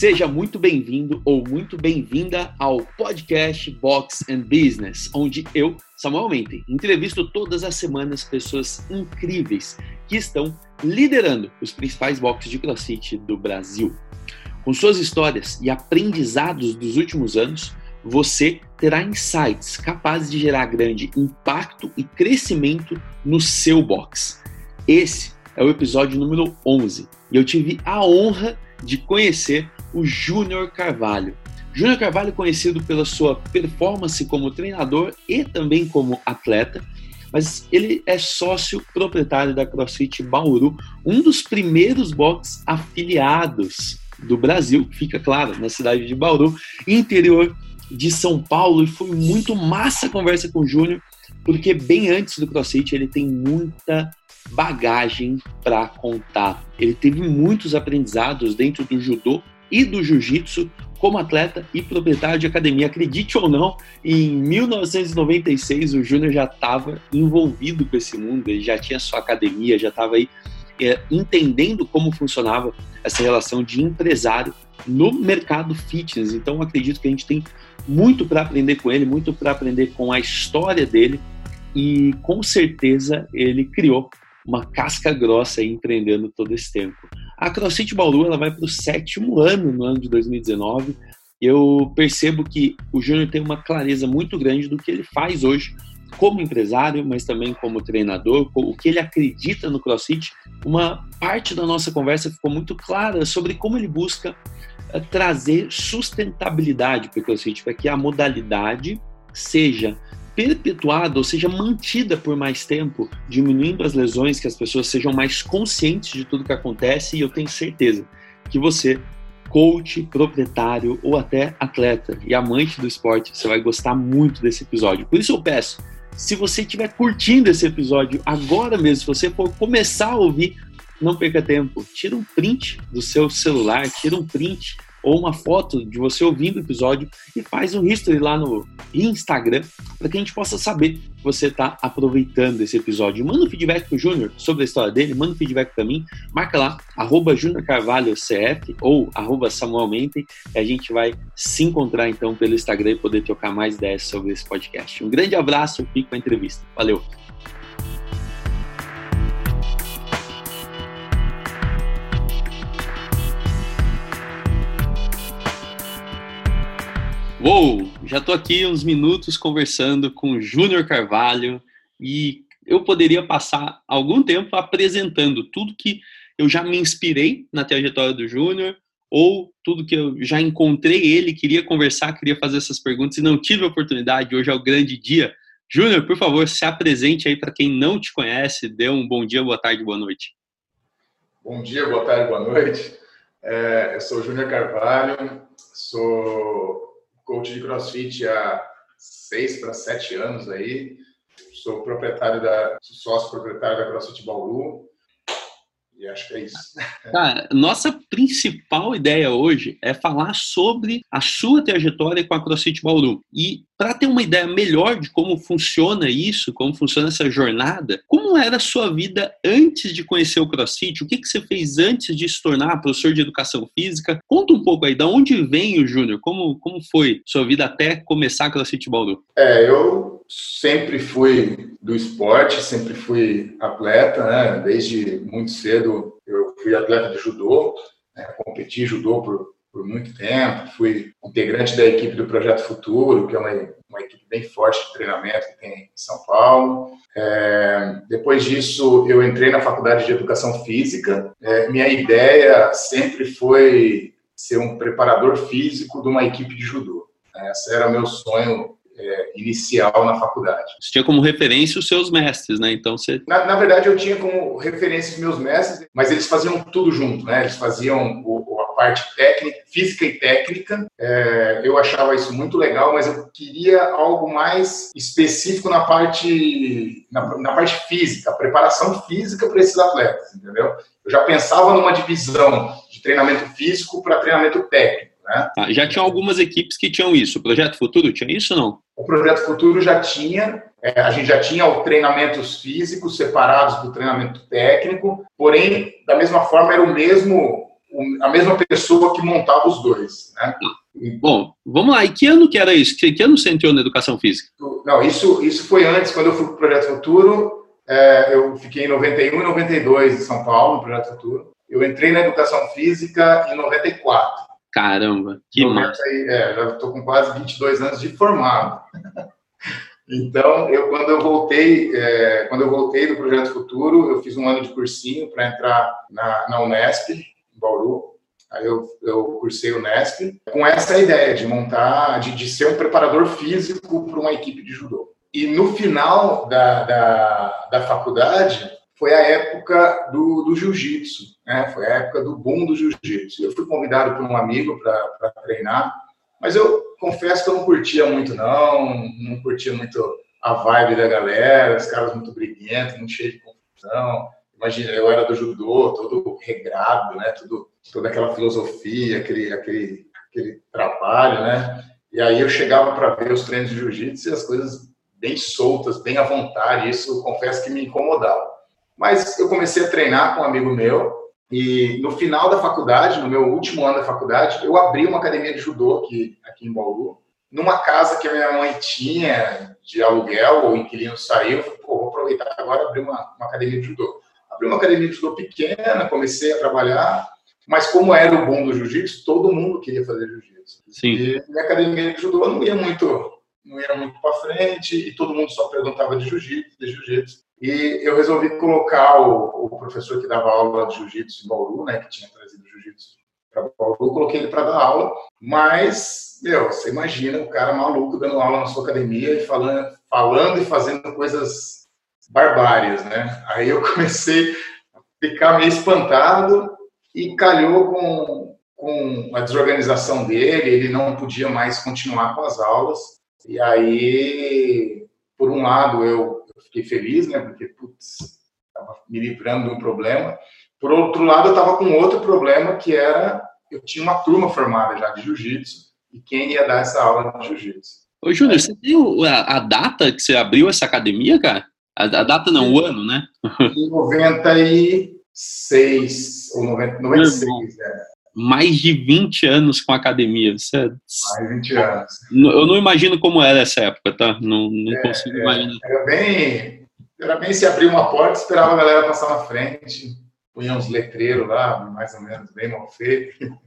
Seja muito bem-vindo ou muito bem-vinda ao podcast Box and Business, onde eu, Samuel Menten, entrevisto todas as semanas pessoas incríveis que estão liderando os principais boxes de CrossFit do Brasil. Com suas histórias e aprendizados dos últimos anos, você terá insights capazes de gerar grande impacto e crescimento no seu box. Esse é o episódio número 11 e eu tive a honra de conhecer o Júnior Carvalho. Júnior Carvalho, conhecido pela sua performance como treinador e também como atleta, mas ele é sócio proprietário da CrossFit Bauru, um dos primeiros boxes afiliados do Brasil, fica claro, na cidade de Bauru, interior de São Paulo, e foi muito massa a conversa com o Júnior, porque bem antes do CrossFit ele tem muita bagagem para contar. Ele teve muitos aprendizados dentro do judô e do jiu-jitsu como atleta e proprietário de academia. Acredite ou não, em 1996 o Júnior já estava envolvido com esse mundo, ele já tinha sua academia, já estava aí é, entendendo como funcionava essa relação de empresário no mercado fitness. Então acredito que a gente tem muito para aprender com ele, muito para aprender com a história dele e com certeza ele criou uma casca grossa empreendendo todo esse tempo. A CrossFit Bauru ela vai para o sétimo ano no ano de 2019. Eu percebo que o Júnior tem uma clareza muito grande do que ele faz hoje como empresário, mas também como treinador, o que ele acredita no CrossFit. Uma parte da nossa conversa ficou muito clara sobre como ele busca eh, trazer sustentabilidade para o CrossFit, para que a modalidade seja perpetuada, ou seja, mantida por mais tempo, diminuindo as lesões, que as pessoas sejam mais conscientes de tudo que acontece, e eu tenho certeza que você, coach, proprietário ou até atleta e amante do esporte, você vai gostar muito desse episódio. Por isso eu peço, se você estiver curtindo esse episódio agora mesmo, se você for começar a ouvir, não perca tempo, tira um print do seu celular, tira um print ou uma foto de você ouvindo o episódio e faz um history lá no Instagram para que a gente possa saber que você está aproveitando esse episódio. Manda um feedback pro Júnior sobre a história dele, manda um feedback para mim, marca lá, arroba CF ou arroba Samuel Mente, e a gente vai se encontrar então pelo Instagram e poder trocar mais ideias sobre esse podcast. Um grande abraço, fico com a entrevista. Valeu! Uou, já estou aqui uns minutos conversando com o Júnior Carvalho e eu poderia passar algum tempo apresentando tudo que eu já me inspirei na trajetória do Júnior ou tudo que eu já encontrei ele, queria conversar, queria fazer essas perguntas e não tive a oportunidade. Hoje é o grande dia. Júnior, por favor, se apresente aí para quem não te conhece, dê um bom dia, boa tarde, boa noite. Bom dia, boa tarde, boa noite. É, eu sou Júnior Carvalho, sou coach de CrossFit há seis para sete anos aí. Sou proprietário da, sócio proprietário da CrossFit Bauru. E acho que é isso. Cara, nossa principal ideia hoje é falar sobre a sua trajetória com a CrossFit Bauru. E para ter uma ideia melhor de como funciona isso, como funciona essa jornada, como era a sua vida antes de conhecer o CrossFit? O que, que você fez antes de se tornar professor de educação física? Conta um pouco aí, da onde vem o Júnior? Como, como foi sua vida até começar a CrossFit Bauru? É, eu sempre fui do esporte, sempre fui atleta, né? Desde muito cedo eu fui atleta de judô, né? competi judô por, por muito tempo, fui integrante da equipe do Projeto Futuro, que é uma, uma equipe bem forte de treinamento que tem em São Paulo. É, depois disso, eu entrei na Faculdade de Educação Física. É, minha ideia sempre foi ser um preparador físico de uma equipe de judô. Esse era meu sonho é, inicial na faculdade. Você tinha como referência os seus mestres, né? Então você. Na, na, verdade, eu tinha como referência os meus mestres, mas eles faziam tudo junto, né? Eles faziam o, a parte técnica, física e técnica. É, eu achava isso muito legal, mas eu queria algo mais específico na parte, na, na parte física, a preparação física para esses atletas, entendeu? Eu já pensava numa divisão de treinamento físico para treinamento técnico. Né? Ah, já tinha algumas equipes que tinham isso. O Projeto Futuro tinha isso ou não? O Projeto Futuro já tinha, é, a gente já tinha os treinamentos físicos separados do treinamento técnico, porém, da mesma forma, era o mesmo a mesma pessoa que montava os dois, né? Bom, vamos lá. E que ano que era isso? Que, que ano você entrou na educação física? Não, isso, isso foi antes, quando eu fui para o Projeto Futuro. É, eu fiquei em 91 e 92 em São Paulo, no Projeto Futuro. Eu entrei na educação física em 94. Caramba, que 90, massa. É, já estou com quase 22 anos de formado. então, eu quando eu voltei, é, quando eu voltei do Projeto Futuro, eu fiz um ano de cursinho para entrar na, na Unesp, em Bauru. Aí eu, eu cursei o Nesp com essa ideia de montar, de, de ser um preparador físico para uma equipe de judô. E no final da, da, da faculdade, foi a época do, do jiu-jitsu, né? Foi a época do boom do jiu-jitsu. Eu fui convidado por um amigo para treinar, mas eu confesso que eu não curtia muito, não. Não curtia muito a vibe da galera, os caras muito briguentos, muito cheios de confusão. Imagina, eu era do judô, todo regrado, né? Tudo toda aquela filosofia, aquele, aquele, aquele trabalho, né? E aí eu chegava para ver os treinos de jiu-jitsu e as coisas bem soltas, bem à vontade, isso confesso que me incomodava. Mas eu comecei a treinar com um amigo meu e no final da faculdade, no meu último ano da faculdade, eu abri uma academia de judô aqui, aqui em Bauru, numa casa que a minha mãe tinha de aluguel, o inquilino saiu, eu falei, pô, vou aproveitar agora abrir uma, uma academia de judô. Abri uma academia de judô pequena, comecei a trabalhar, mas como era o bom do jiu-jitsu, todo mundo queria fazer jiu-jitsu. E minha academia de judô não ia muito, não ia muito para frente e todo mundo só perguntava de jiu-jitsu, de jiu-jitsu. E eu resolvi colocar o, o, professor que dava aula de jiu-jitsu em Bauru, né, que tinha trazido jiu-jitsu para Bauru, coloquei ele para dar aula, mas, meu, você imagina o cara maluco dando aula na sua academia e falando, falando e fazendo coisas barbárias, né? Aí eu comecei a ficar meio espantado e calhou com, com a desorganização dele, ele não podia mais continuar com as aulas. E aí, por um lado, eu, eu fiquei feliz, né, porque, putz, estava me livrando de um problema. Por outro lado, eu estava com outro problema, que era, eu tinha uma turma formada já de jiu-jitsu, e quem ia dar essa aula de jiu-jitsu? Ô, Júnior, você tem a, a, data que você abriu essa academia, cara? A, a data não, o ano, né? Em 90 e 96 ou 90, 96, é. Mais de 20 anos com a academia. Você... É Mais 20 anos. Eu não imagino como era essa época, tá? Não, não é, consigo é, imaginar. Era bem, era bem se abrir uma porta, esperava a galera passar na frente, punha uns letreiros lá, mais ou menos, bem mal feito.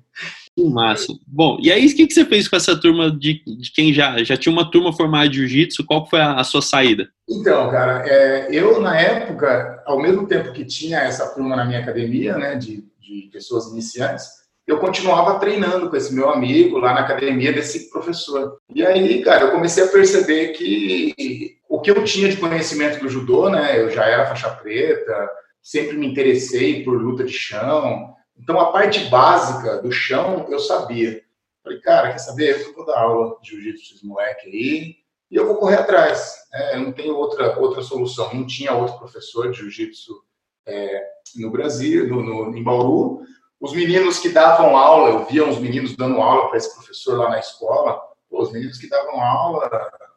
Que massa. Bom, e aí o que, que você fez com essa turma de, de quem já, já tinha uma turma formada de jiu-jitsu? Qual foi a, a, sua saída? Então, cara, é, eu na época, ao mesmo tempo que tinha essa turma na minha academia, né, de, de pessoas iniciantes, eu continuava treinando com esse meu amigo lá na academia desse professor. E aí, cara, eu comecei a perceber que o que eu tinha de conhecimento do judô, né, eu já era faixa preta, sempre me interessei por luta de chão, então, a parte básica do chão eu sabia. Falei, cara, quer saber? Eu vou dar aula de jiu-jitsu esse moleque aí e eu vou correr atrás. É, eu não tenho outra, outra solução. Não tinha outro professor de jiu-jitsu é, no Brasil, no, no, em Bauru. Os meninos que davam aula, eu via uns meninos dando aula para esse professor lá na escola. Pô, os meninos que davam aula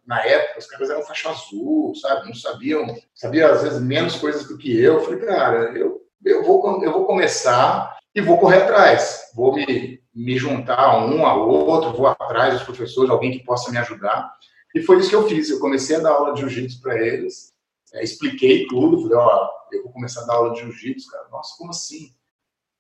na época, os caras eram faixa azul, sabe? Não sabiam, sabiam às vezes menos coisas do que eu. Eu falei, cara, eu, eu, vou, eu vou começar e vou correr atrás. Vou me, me juntar a um, a outro, vou atrás dos professores, alguém que possa me ajudar. E foi isso que eu fiz. Eu comecei a dar aula de jiu-jitsu para eles, é, expliquei tudo, falei, ó, eu vou começar a dar aula de jiu-jitsu, cara. Nossa, como assim?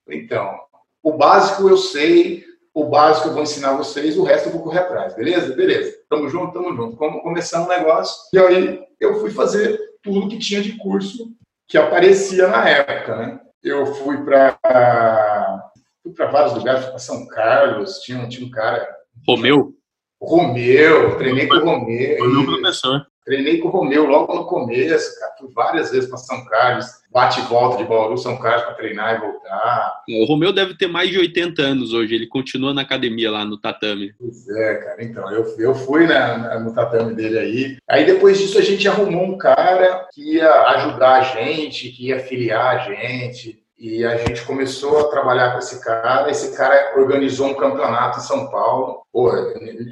Então, o básico eu sei, o básico eu vou ensinar vocês, o resto eu vou correr atrás, beleza? Beleza. Tamo junto, tamo junto. Vamos começar um negócio. E aí eu fui fazer tudo que tinha de curso que aparecia na época, né? eu fui para fui para vários lugares, para São Carlos, tinha, tinha um cara. Romeu? Romeu, treinei com o Romeu. Foi meu professor. Treinei com o Romeu logo no começo, cara. Fui várias vezes para São Carlos, bate e volta de Bauru, São Carlos para treinar e voltar. O Romeu deve ter mais de 80 anos hoje, ele continua na academia lá no tatame. Pois é, cara. Então, eu, eu fui na, na, no tatame dele aí. Aí depois disso a gente arrumou um cara que ia ajudar a gente, que ia filiar a gente. E a gente começou a trabalhar com esse cara. Esse cara organizou um campeonato em São Paulo. Pô,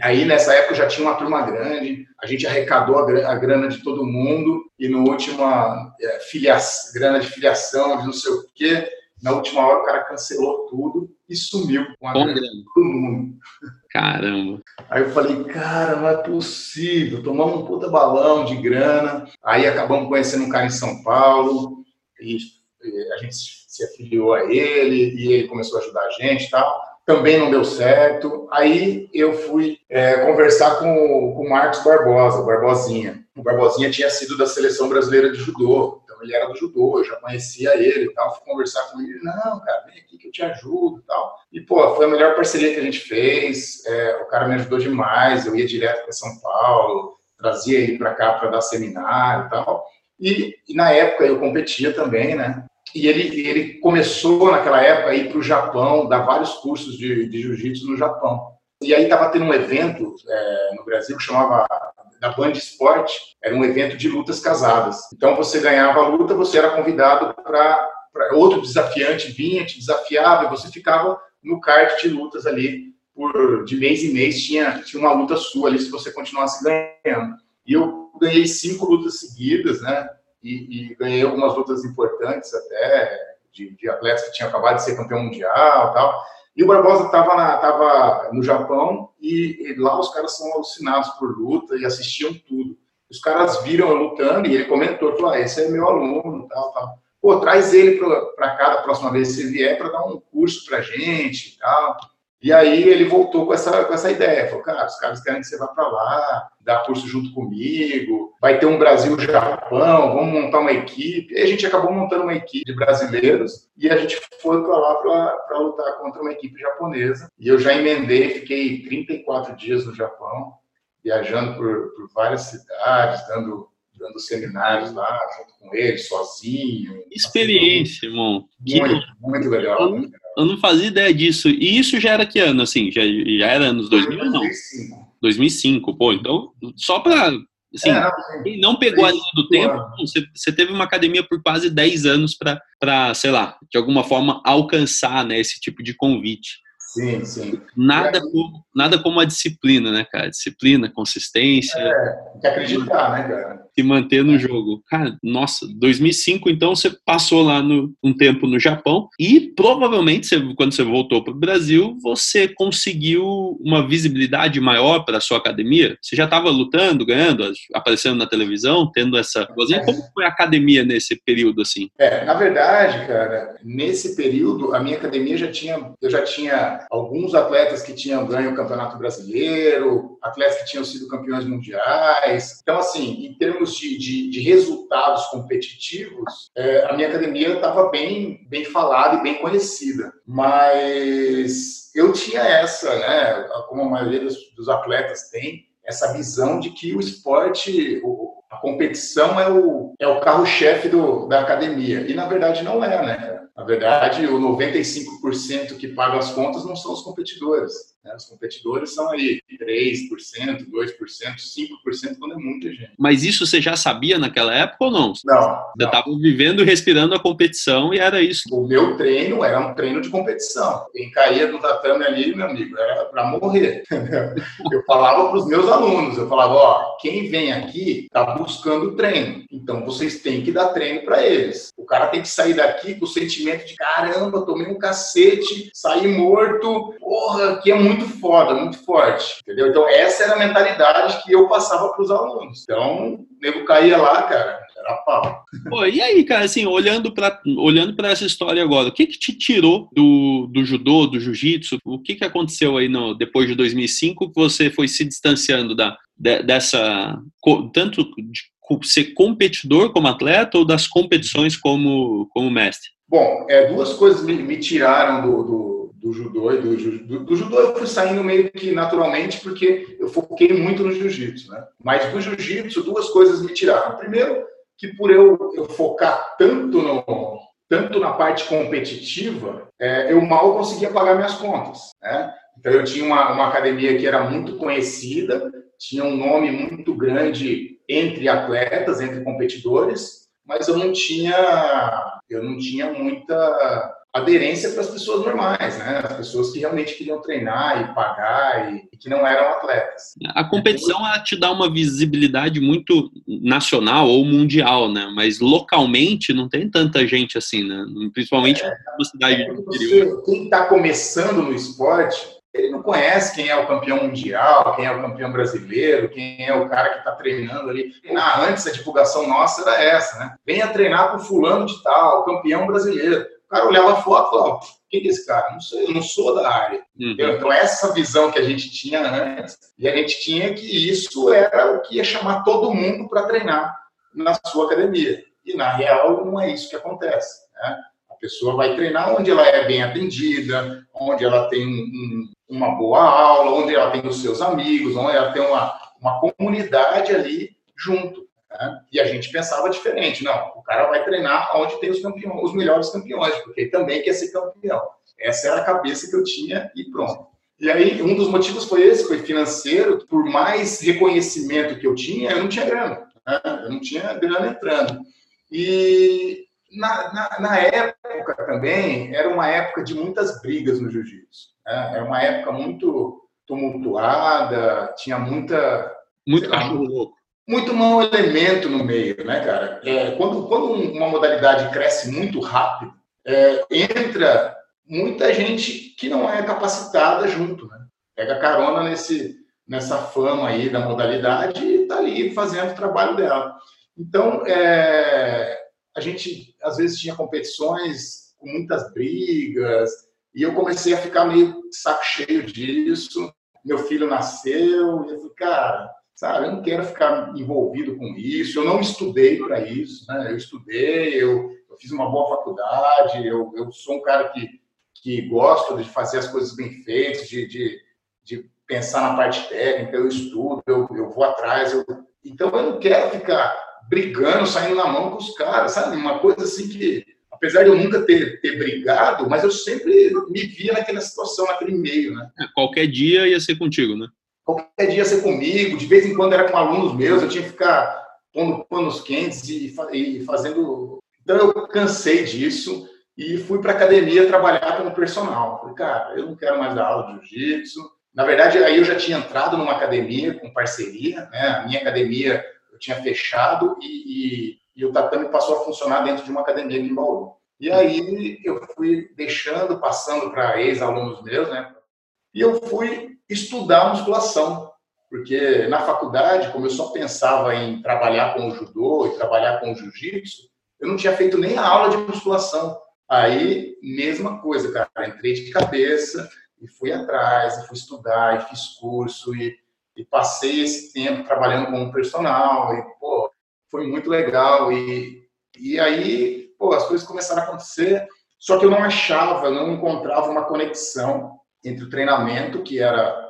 aí nessa época já tinha uma turma grande. A gente arrecadou a grana de todo mundo. E no último, é, filia... grana de filiação, de não sei o quê. Na última hora o cara cancelou tudo e sumiu com a Com grana de todo mundo. Caramba. Aí eu falei, cara, não é possível. Tomamos um puta balão de grana. Aí acabamos conhecendo um cara em São Paulo. E a gente se afiliou a ele. E ele começou a ajudar a gente e tal. Também não deu certo. Aí eu fui é, conversar com, o- com o Marcos Barbosa, o Barbosinha. O Barbosinha tinha sido da seleção brasileira de judô. Então ele era do judô, eu já conhecia ele e tal. Fui conversar com ele. Não, cara, vem aqui que eu te ajudo e tal. E, pô, foi a melhor parceria que a gente fez. É, o cara me ajudou demais. Eu ia direto para São Paulo, trazia ele para cá para dar seminário e tal. E, e na época eu competia também, né? E ele, ele começou naquela época a ir para o Japão, dar vários cursos de, de jiu-jitsu no Japão. E aí estava tendo um evento é, no Brasil que chamava da Band Sport, era um evento de lutas casadas. Então você ganhava a luta, você era convidado para outro desafiante vinha, te desafiava, e você ficava no kart de lutas ali por de mês em mês tinha tinha uma luta sua ali se você continuasse ganhando. E eu ganhei cinco lutas seguidas, né? E, e ganhei algumas lutas importantes até de, de atletas que tinham acabado de ser campeão mundial, e tal. E o Barbosa estava tava no Japão e, e lá os caras são alucinados por luta e assistiam tudo. Os caras viram eu lutando e ele comentou, falou, ah, esse é meu aluno, tal, tal. Pô, traz ele para cá da próxima vez que ele vier para dar um curso para gente tal. E aí ele voltou com essa, com essa ideia. Falou, cara, os caras querem que você vá para lá, dar curso junto comigo, vai ter um Brasil-Japão, vamos montar uma equipe. E a gente acabou montando uma equipe de brasileiros e a gente foi para lá para lutar contra uma equipe japonesa. E eu já emendei, fiquei 34 dias no Japão, viajando por, por várias cidades, dando, dando seminários lá, junto com ele, sozinho. Experiência, irmão. Que Muito, muito legal. Eu- muito legal. Eu não fazia ideia disso. E isso já era que ano, assim? Já, já era anos 2000 ou não? 2005. 2005, pô. Então, só pra... Assim, É, quem não pegou a linha do tempo, você, você teve uma academia por quase 10 anos pra, pra, sei lá, de alguma forma alcançar, né, esse tipo de convite. Sim, sim. Nada aí- como, nada como a disciplina, né, cara? Disciplina, consistência, Tem que acreditar, né, cara? se manter no jogo. Cara, nossa, 2005, então você passou lá no, um tempo no Japão e provavelmente você, quando você voltou para o Brasil, você conseguiu uma visibilidade maior para a sua academia. Você já estava lutando, ganhando, aparecendo na televisão, tendo essa. Como foi a academia nesse período assim? É, na verdade, cara, nesse período a minha academia já tinha, eu já tinha alguns atletas que tinham ganho o Campeonato Brasileiro, atletas que tinham sido campeões mundiais. Então, assim, em termos de, de, de resultados competitivos, é, a minha academia estava bem, bem falada e bem conhecida. Mas eu tinha essa, né, como a maioria dos, dos atletas tem, essa visão de que o esporte, o- a competição é o, é o carro-chefe da academia. E na verdade não é, né? Na verdade, o 95% que paga as contas não são os competidores. né? Os competidores são aí 3%, 2%, 5% quando é muita gente. Mas isso você já sabia naquela época ou não? Não, Você estava vivendo e respirando a competição e era isso. O meu treino era um treino de competição. Quem caía do tatame ali, meu amigo, era para morrer. entendeu? Eu falava para os meus alunos, eu falava, ó, quem vem aqui está buscando treino. Então vocês têm que dar treino para eles. O cara tem que sair daqui com o sentimento de caramba, tomei um cacete, saí morto, porra, que é muito foda, muito forte. Entendeu? Então essa era a mentalidade que eu passava para os alunos. Então, o nego caía lá, cara, era pau. Pô, e aí, cara, assim, olhando para olhando essa história agora, o que que te tirou do, do judô, do jiu-jitsu? O que que aconteceu aí no, depois de 2005 que você foi se distanciando da, de- dessa, tanto de ser competidor como atleta ou das competições como, como mestre? Bom, é, duas coisas me, me tiraram do, do, do judô do, do, do judô eu fui saindo meio que naturalmente porque eu foquei muito no jiu-jitsu, né? Mas do jiu-jitsu duas coisas me tiraram. Primeiro, que por eu, eu focar tanto no tanto na parte competitiva, é, eu mal conseguia pagar minhas contas, né? Então eu tinha uma, uma academia que era muito conhecida, tinha um nome muito grande entre atletas, entre competidores, mas eu não tinha eu não tinha muita aderência para as pessoas normais, né? As pessoas que realmente queriam treinar e pagar e, e que não eram atletas. A competição ela te dá uma visibilidade muito nacional ou mundial, né? Mas localmente não tem tanta gente assim, né? Principalmente é, na cidade é, do interior. Quem está começando no esporte, ele não conhece quem é o campeão mundial, quem é o campeão brasileiro, quem é o cara que está treinando ali. Ah, antes a divulgação nossa era essa, né? Venha treinar com fulano de tal, campeão brasileiro cara olhava a foto e falava, quem é esse cara? Não sei, eu não sou da área. Uhum. Então, essa visão que a gente tinha antes, e a gente tinha que isso era o que ia chamar todo mundo para treinar na sua academia. E, na real, não é isso que acontece. Né? Pessoa vai treinar onde ela é bem atendida, onde ela tem um, uma boa aula, onde ela tem os seus amigos, onde ela tem uma, uma comunidade ali junto. Né? E a gente pensava diferente. Não, o cara vai treinar onde tem os campeões, os melhores campeões, porque ele também quer ser campeão. Essa era a cabeça que eu tinha e pronto. E aí, um dos motivos foi esse, foi financeiro. Por mais reconhecimento que eu tinha, eu não tinha grana. Né? Eu não tinha grana entrando. E na, na, na, época também, era uma época de muitas brigas no jiu-jitsu. Né? Era uma época muito tumultuada, tinha muita... Muito cachorro louco muito mau elemento no meio, né, cara? É, quando, quando uma modalidade cresce muito rápido, é, entra muita gente que não é capacitada junto, né? Pega carona nesse, nessa fama aí da modalidade e tá ali fazendo o trabalho dela. Então, é, a gente às vezes tinha competições com muitas brigas e eu comecei a ficar meio saco cheio disso. Meu filho nasceu e eu falei, cara, sabe? Eu não quero ficar envolvido com isso. Eu não estudei para isso, né? Eu estudei, eu, eu, fiz uma boa faculdade, eu, eu sou um cara que, que gosta de fazer as coisas bem feitas, de, de, de pensar na parte técnica, eu estudo, eu, eu vou atrás. Eu... Então, eu não quero ficar brigando, saindo na mão com os caras, sabe? Uma coisa assim que, apesar de eu nunca ter, ter brigado, mas eu sempre me via naquela situação, naquele meio, né? É, qualquer dia ia ser contigo, né? qualquer dia ser comigo, de vez em quando era com alunos meus, eu tinha que ficar pondo panos quentes e, e fazendo. Então eu cansei disso e fui para academia trabalhar como personal. Falei, cara, eu não quero mais dar aula de jiu-jitsu. Na verdade, aí eu já tinha entrado numa academia com parceria, né? A minha academia eu tinha fechado e, e, e o tatame passou a funcionar dentro de uma academia em Bauru. E aí eu fui deixando, passando para ex-alunos meus, né? E eu fui estudar musculação, porque na faculdade, como eu só pensava em trabalhar com o judô e trabalhar com o jiu-jitsu, eu não tinha feito nem a aula de musculação. Aí, mesma coisa, cara, entrei de cabeça e fui atrás, e fui estudar, e fiz curso, e, e passei esse tempo trabalhando como personal, e, pô, foi muito legal. E, e aí, pô, as coisas começaram a acontecer, só que eu não achava, não encontrava uma conexão entre o treinamento que era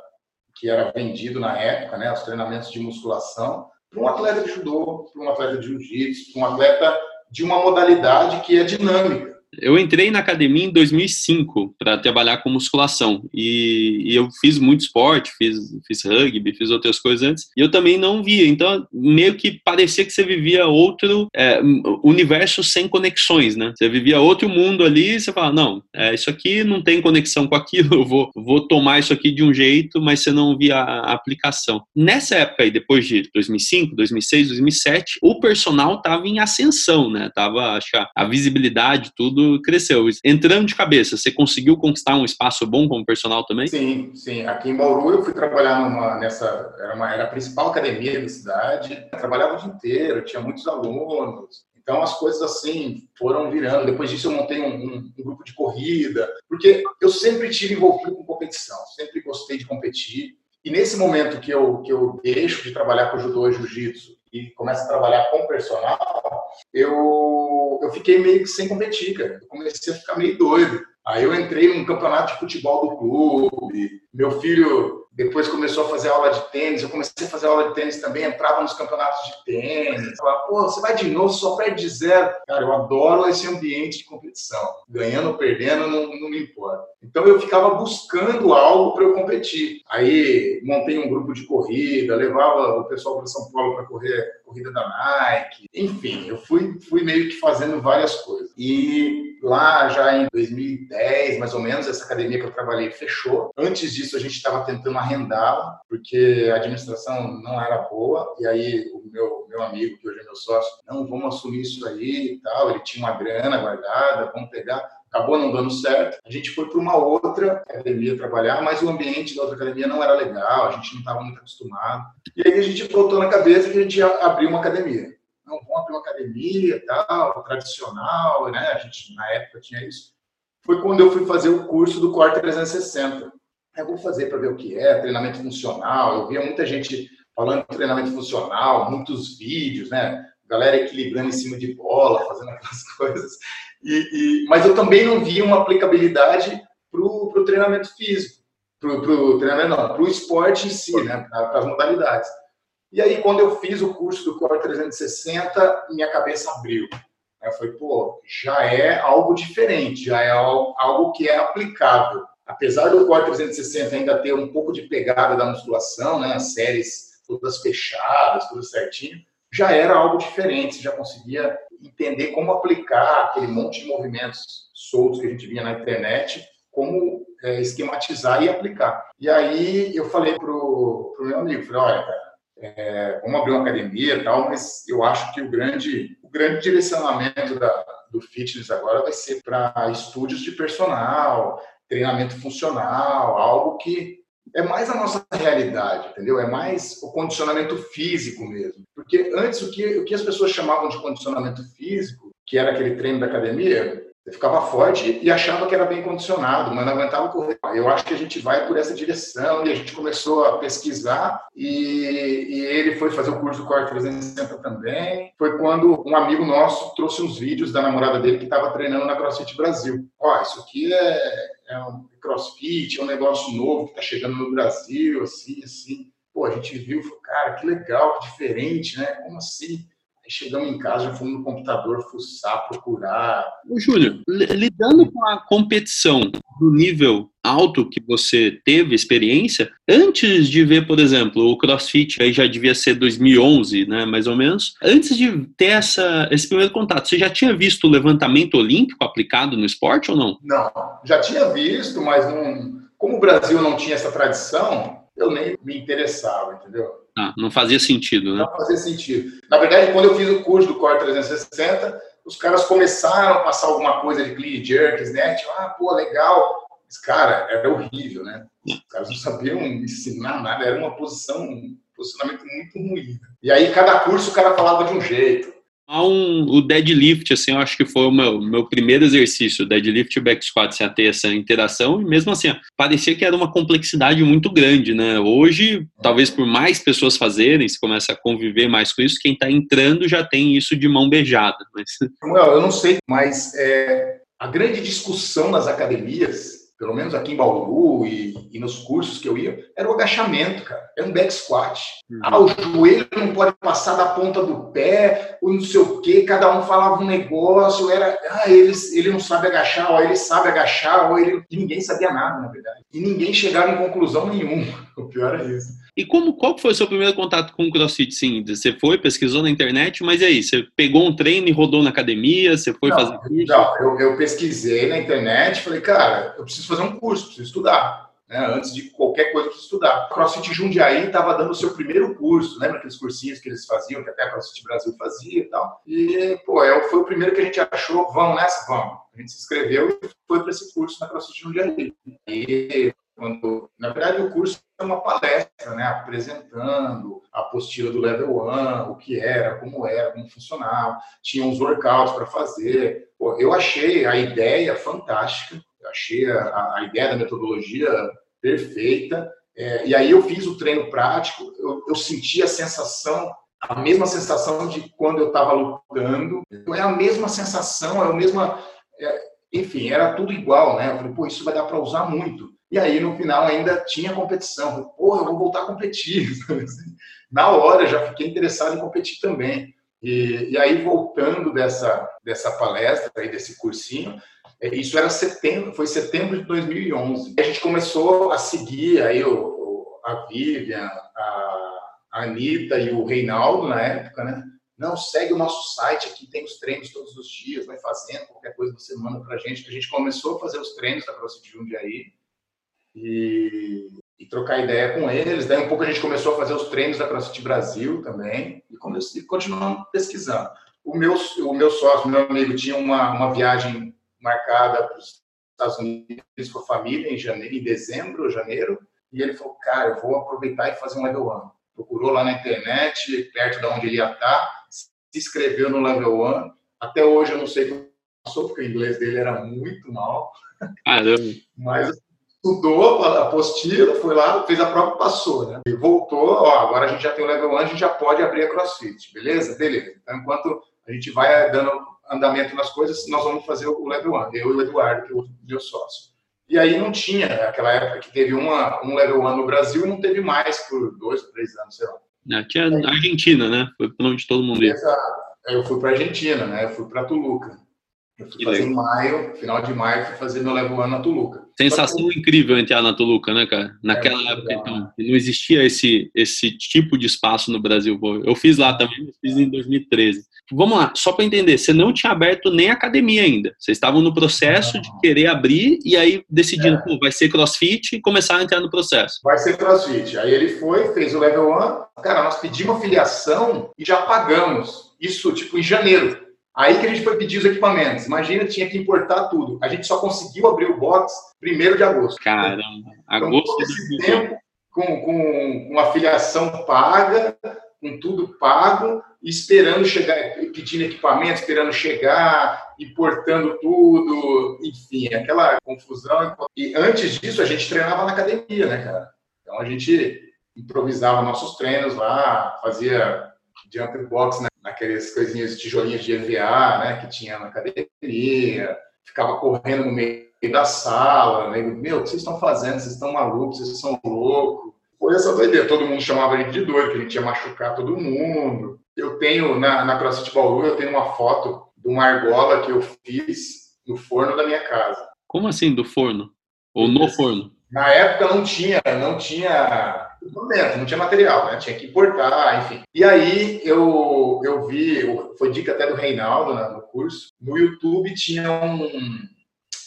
que era vendido na época, né, os treinamentos de musculação, para um atleta de judô, para um atleta de jiu-jitsu, para um atleta de uma modalidade que é dinâmica. Eu entrei na academia em 2005 para trabalhar com musculação e, e, eu fiz muito esporte, fiz, fiz rugby, fiz outras coisas antes e eu também não via. Então, meio que parecia que você vivia outro é, universo sem conexões, né? Você vivia outro mundo ali e você fala, não, é, isso aqui não tem conexão com aquilo, eu vou, vou tomar isso aqui de um jeito, mas você não via a aplicação. Nessa época aí, depois de 2005, 2006, 2007, o personal estava em ascensão, né? Tava, acho que a visibilidade, tudo cresceu. Entrando de cabeça, você conseguiu conquistar um espaço bom como personal também? Sim, sim. Aqui em Bauru eu fui trabalhar numa, nessa, era, uma, era a principal academia da cidade. Eu trabalhava o dia inteiro, tinha muitos alunos. Então as coisas assim foram virando. Depois disso eu montei um, um, um, grupo de corrida, porque eu sempre tive envolvido com competição, sempre gostei de competir. E nesse momento que eu que eu deixo de trabalhar com judô e jiu-jitsu e começo a trabalhar com personal, eu, eu fiquei meio que sem competir, cara. Eu comecei a ficar meio doido. Aí eu entrei num campeonato de futebol do clube. Meu filho depois começou a fazer aula de tênis. Eu comecei a fazer aula de tênis também. Entrava nos campeonatos de tênis. Falava, pô, você vai de novo, só perde de zero. Cara, eu adoro esse ambiente de competição. Ganhando ou perdendo, não, não me importa. Então eu ficava buscando algo para eu competir. Aí montei um grupo de corrida, levava o pessoal para São Paulo para correr corrida da Nike, enfim, eu fui, fui meio que fazendo várias coisas. E lá já em 2010, mais ou menos, essa academia que eu trabalhei fechou. Antes disso, a gente estava tentando arrendá-la, porque a administração não era boa, e aí o meu, meu amigo, que hoje é meu sócio, não, vamos assumir isso aí e tal, ele tinha uma grana guardada, vamos pegar acabou não dando certo. A gente foi para uma outra academia trabalhar, mas o ambiente da outra academia não era legal, a gente não estava muito acostumado. E aí a gente botou na cabeça que a gente ia abrir uma academia. Não, vamos abrir uma academia tal, tradicional, né? A gente na época tinha isso. Foi quando eu fui fazer o curso do Core 360. Eu vou fazer para ver o que é treinamento funcional. Eu via muita gente falando de treinamento funcional, muitos vídeos, né? Galera equilibrando em cima de bola, fazendo aquelas coisas. E, e, mas eu também não via uma aplicabilidade para o treinamento físico, para o treinamento não, para o esporte em si, né, para as modalidades. E aí, quando eu fiz o curso do Core 360, minha cabeça abriu. Eu falei, pô, já é algo diferente, já é algo que é aplicável. Apesar do Core 360 ainda ter um pouco de pegada da musculação, né, as séries todas fechadas, tudo certinho, já era algo diferente, já conseguia entender como aplicar aquele monte de movimentos soltos que a gente via na internet, como é, esquematizar e aplicar. E aí eu falei pro, pro meu amigo, falei, olha, cara, é, vamos abrir uma academia e tal, mas eu acho que o grande, o grande direcionamento da, do fitness agora vai ser para estúdios de personal, treinamento funcional, algo que é mais a nossa realidade, entendeu? É mais o condicionamento físico mesmo. Porque antes, o que, o que as pessoas chamavam de condicionamento físico, que era aquele treino da academia, você ficava forte e achava que era bem condicionado, mas não aguentava correr. Eu acho que a gente vai por essa direção e a gente começou a pesquisar e, e ele foi fazer o curso do Core 360 também. Foi quando um amigo nosso trouxe uns vídeos da namorada dele que estava treinando na CrossFit Brasil. Ó, isso aqui é, é um CrossFit, é um negócio novo que está chegando no Brasil, assim, assim. Pô, a gente viu, falou, cara, que legal, que diferente, né? Como assim? Aí chegamos em casa, já fomos no computador fuçar, procurar. Ô, Júnior, lidando com a competição do nível alto que você teve experiência, antes de ver, por exemplo, o CrossFit, aí já devia ser 2011, né, mais ou menos, antes de ter essa, esse primeiro contato, você já tinha visto o levantamento olímpico aplicado no esporte ou não? Não, já tinha visto, mas não, como o Brasil não tinha essa tradição, eu nem me interessava, entendeu? Ah, não fazia sentido, né? Não fazia sentido. Na verdade, quando eu fiz o curso do Core 360, os caras começaram a passar alguma coisa de clean jerks, né? Tipo, ah, pô, legal. Mas, cara, era horrível, né? Os caras não sabiam ensinar nada, era uma posição, um posicionamento muito ruim. E aí, cada curso o cara falava de um jeito. Há um, o deadlift, assim, eu acho que foi o meu, meu primeiro exercício, deadlift e back squat, assim, a ter essa interação, e mesmo assim, parecia que era uma complexidade muito grande, né? Hoje, talvez por mais pessoas fazerem, se começa a conviver mais com isso, quem está entrando já tem isso de mão beijada. Mas... eu não sei, mas é, a grande discussão nas academias pelo menos aqui em Bauru e, e, nos cursos que eu ia, era o agachamento, cara. Era um back squat. Uhum. Ah, o joelho não pode passar da ponta do pé, ou não sei o quê, cada um falava um negócio, era, ah, ele, ele não sabe agachar, ou ele sabe agachar, ou ele... E ninguém sabia nada, na verdade. E ninguém chegava em conclusão nenhuma. O pior é isso. E como, qual foi o seu primeiro contato com o CrossFit? Sim, você foi, pesquisou na internet, mas e aí? Você pegou um treino e rodou na academia? Você foi não, fazer Não, eu, eu, pesquisei na internet, falei, cara, eu preciso fazer um curso, preciso estudar. Né? Antes de qualquer coisa, eu preciso estudar. CrossFit Jundiaí estava dando o seu primeiro curso, lembra aqueles cursinhos que eles faziam, que até a CrossFit Brasil fazia e tal? E, pô, é, foi o primeiro que a gente achou, vamos nessa? Vamos. A gente se inscreveu e foi para esse curso na CrossFit Jundiaí. E quando, na verdade, o curso é uma palestra, né, apresentando a apostila do Level 1, o que era, como era, como funcionava, tinha uns workouts para fazer. Pô, eu achei a ideia fantástica, achei a, a ideia da metodologia perfeita, é, e aí eu fiz o treino prático, eu, eu senti a sensação a mesma sensação de quando eu estava lutando. É a mesma sensação, é a mesma. É, enfim, era tudo igual, né? Eu falei, pô, isso vai dar para usar muito. E aí, no final, ainda tinha competição. Porra, eu vou voltar a competir. Na hora, já fiquei interessado em competir também. E, e aí, voltando dessa, dessa palestra, aí, desse cursinho, é, isso era setembro, foi setembro de 2011. A gente começou a seguir aí o, a Vivian, a, Anitta e o Reinaldo na época, né? Não, segue o nosso site aqui, tem os treinos todos os dias, vai fazendo, qualquer coisa você manda pra gente. A gente começou a fazer os treinos da CrossFit Jundiaí e, e trocar ideia com eles. Daí um pouco a gente começou a fazer os treinos da CrossFit Brasil também e, e continuamos pesquisando. O meu, o meu sócio, meu amigo, tinha uma, uma viagem marcada para os Estados Unidos com a família em janeiro, em dezembro ou janeiro, e ele falou, cara, eu vou aproveitar e fazer um level 1. Procurou lá na internet, perto de onde ele ia estar, se inscreveu no level 1. Até hoje eu não sei como passou, porque o inglês dele era muito mal. Caramba. Mas estudou a apostila, foi lá, fez a prova passou, né? E voltou, ó, agora a gente já tem o level 1, a gente já pode abrir a CrossFit, beleza? Beleza. Então, enquanto a gente vai dando andamento nas coisas, nós vamos fazer o level 1, eu e o Eduardo, que é o meu sócio. E aí não tinha, né? aquela época que teve uma, um level 1 no Brasil, não teve mais por dois, três anos, sei lá. É, tinha a Argentina, né? Foi para onde todo mundo ia. Exato. Eu fui para Argentina, né? Eu fui para Toluca. Eu fui que fazer legal. em maio, final de maio, fui fazer meu level 1 na Toluca. Sensação que... incrível entrar na Toluca, né, cara? Naquela é, época, então, não existia esse, esse tipo de espaço no Brasil. Eu fiz lá também, fiz em 2013. Vamos lá, só para entender, você não tinha aberto nem academia ainda. Vocês estavam no processo de querer abrir e aí decidindo, é. pô, vai ser crossfit e começar a entrar no processo. Vai ser crossfit. Aí ele foi, fez o level 1. Cara, nós pedimos filiação e já pagamos. Isso, tipo, em janeiro. Aí que a gente foi pedir os equipamentos. Imagina, tinha que importar tudo. A gente só conseguiu abrir o box primeiro de agosto. Caramba, então, agosto todo esse tempo com, com, com a filiação paga, com tudo pago, esperando chegar, pedindo equipamento, esperando chegar, importando tudo, enfim, aquela confusão. E antes disso, a gente treinava na academia, né, cara? Então a gente improvisava nossos treinos lá, fazia jump box né, naquelas coisinhas, tijolinhos de EVA, né, que tinha na academia, ficava correndo no meio da sala, né? meu, o que vocês estão fazendo? Vocês estão malucos? Vocês são loucos? Foi essa doideira. Todo mundo chamava a gente de doido, que a gente ia machucar todo mundo. Eu tenho, na, na CrossFit Bauru, eu tenho uma foto de uma argola que eu fiz no forno da minha casa. Como assim, do forno? Ou no forno? Na época não tinha, não tinha momento, não tinha material, né? Tinha que importar, enfim. E aí eu, eu vi, foi dica até do Reinaldo né, no curso, no YouTube tinha um,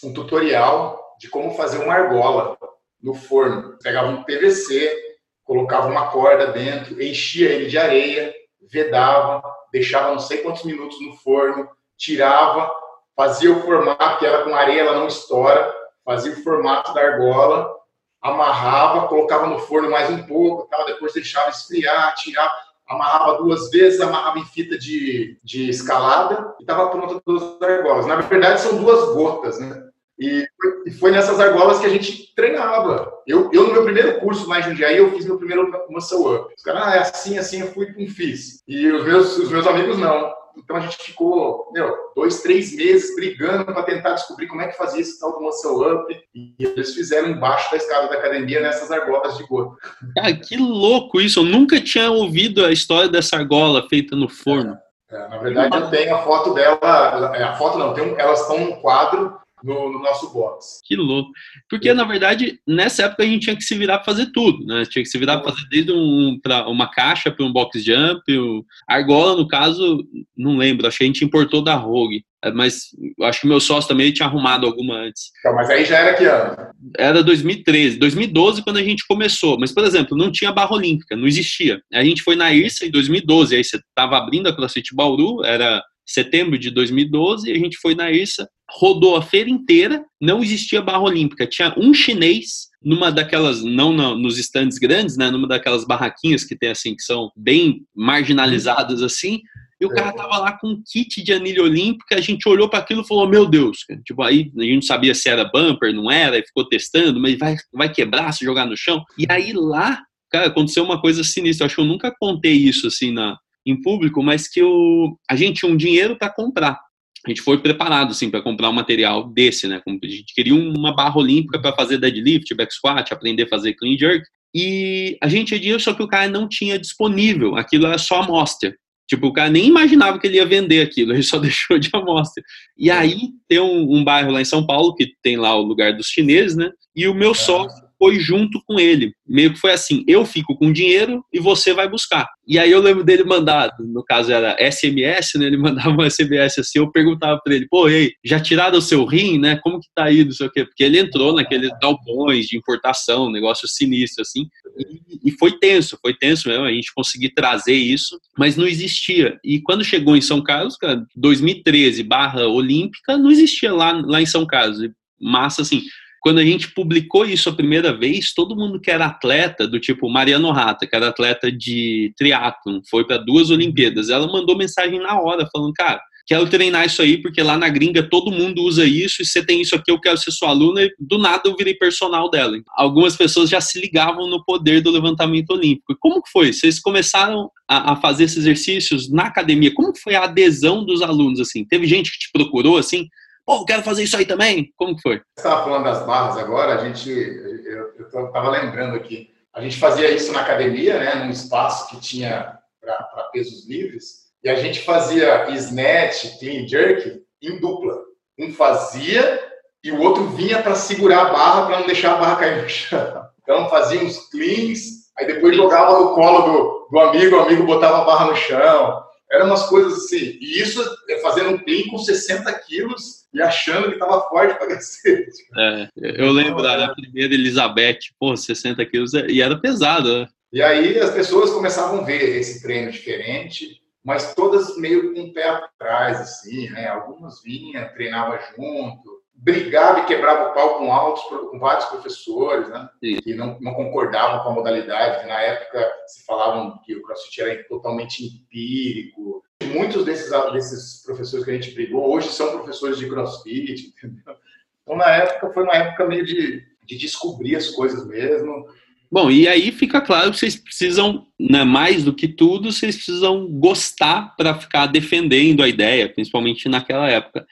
um tutorial de como fazer uma argola no forno. Pegava um PVC, colocava uma corda dentro, enchia ele de areia, vedava, deixava não sei quantos minutos no forno, tirava, fazia o formato, que com areia ela não estoura, fazia o formato da argola, amarrava, colocava no forno mais um pouco, tal, depois deixava esfriar, tirava, amarrava duas vezes, amarrava em fita de, de escalada e estava pronta duas argolas. Na verdade, são duas gotas, né? E, e, foi nessas argolas que a gente treinava. Eu, eu no meu primeiro curso lá em Jundiaí, eu fiz meu primeiro muscle up. Os caras, ah, é assim, assim, eu fui e fiz. E os meus, os meus amigos não. Então a gente ficou, meu, dois, três meses brigando para tentar descobrir como é que fazia esse tal do muscle up. E eles fizeram embaixo da escada da academia nessas argolas de gota. Cara, que louco isso! Eu nunca tinha ouvido a história dessa argola feita no forno. É, é, na verdade, eu tenho a foto dela. É, a foto não, tem elas estão num quadro no, no, nosso box. Que louco. Porque, na verdade, nessa época a gente tinha que se virar para fazer tudo, né? Tinha que se virar para fazer desde um, pra uma caixa para um box jump. Um... Argola, no caso, não lembro, acho que a gente importou da Rogue. É, mas acho que meu sócio também tinha arrumado alguma antes. Então, mas aí já era que ano? Era 2013, 2012 quando a gente começou. Mas, por exemplo, não tinha barra olímpica, não existia. A gente foi na IRSA em 2012, aí você estava abrindo a CrossFit Bauru, era setembro de 2012, a gente foi na IRSA, rodou a feira inteira, não existia barra olímpica. Tinha um chinês numa daquelas, não nos estandes grandes, né, numa daquelas barraquinhas que tem assim, que são bem marginalizadas assim, e o cara tava lá com um kit de anilha olímpica, a gente olhou para aquilo e falou, meu Deus, tipo, aí a gente não sabia se era bumper, não era, e ficou testando, mas vai, vai quebrar se jogar no chão. E aí lá, cara, aconteceu uma coisa sinistra, eu acho que eu nunca contei isso assim na, em público, mas que o, a gente tinha um dinheiro para comprar a gente foi preparado assim para comprar um material desse, né? A gente queria uma barra olímpica para fazer deadlift, back squat, aprender a fazer clean jerk. E a gente tinha dinheiro, só que o cara não tinha disponível. Aquilo era só amostra. Tipo, o cara nem imaginava que ele ia vender aquilo, ele só deixou de amostra. E aí tem um, um bairro lá em São Paulo que tem lá o lugar dos chineses, né? E o meu sócio foi junto com ele. Meio que foi assim: eu fico com dinheiro e você vai buscar. E aí eu lembro dele mandar, no caso era SMS, né? Ele mandava um SMS assim, eu perguntava para ele, pô, ei, já tiraram o seu rim, né? Como que tá aí, não sei o quê? Porque ele entrou naqueles galpões de importação, negócio sinistro, assim, e, e foi tenso, foi tenso mesmo, a gente conseguir trazer isso, mas não existia. E quando chegou em São Carlos, cara, 2013 barra Olímpica, não existia lá, lá em São Carlos. Massa, assim, quando a gente publicou isso a primeira vez, todo mundo que era atleta, do tipo Mariano Rata, que era atleta de triatlon, foi para duas Olimpíadas, ela mandou mensagem na hora, falando, cara, quero treinar isso aí, porque lá na gringa todo mundo usa isso, e você tem isso aqui, eu quero ser sua aluna, e do nada eu virei personal dela. Algumas pessoas já se ligavam no poder do levantamento olímpico. Como que foi? Vocês começaram a, a fazer esses exercícios na academia, como foi a adesão dos alunos, assim? Teve gente que te procurou, assim, pô, quero fazer isso aí também? Como que foi? Você estava falando das barras agora, a gente, eu estava lembrando aqui, a gente fazia isso na academia, né, num espaço que tinha para pesos livres, e a gente fazia snatch, clean jerk em dupla. Um fazia e o outro vinha para segurar a barra para não deixar a barra cair no chão. Então fazia uns cleans, aí depois jogava no colo do, do amigo, o amigo botava a barra no chão. Eram umas coisas assim. E isso é fazendo um clean com 60 quilos e achando que estava forte para cacete. É, eu lembro da primeira Elizabeth, pô, 60 quilos, é, e era pesado, né? E aí as pessoas começavam a ver esse treino diferente, mas todas meio com o pé atrás, assim, né? Algumas vinham, treinavam junto, brigava e quebrava o pau com altos, com vários professores, né? Sim. Que não, não concordavam com a modalidade, que na época se falavam que o CrossFit era totalmente empírico, Muitos desses, desses professores que a gente brigou hoje são professores de crossfit, entendeu? Então, na época, foi uma época meio de, de descobrir as coisas mesmo. Bom, e aí fica claro que vocês precisam, né, mais do que tudo, vocês precisam gostar para ficar defendendo a ideia, principalmente naquela época.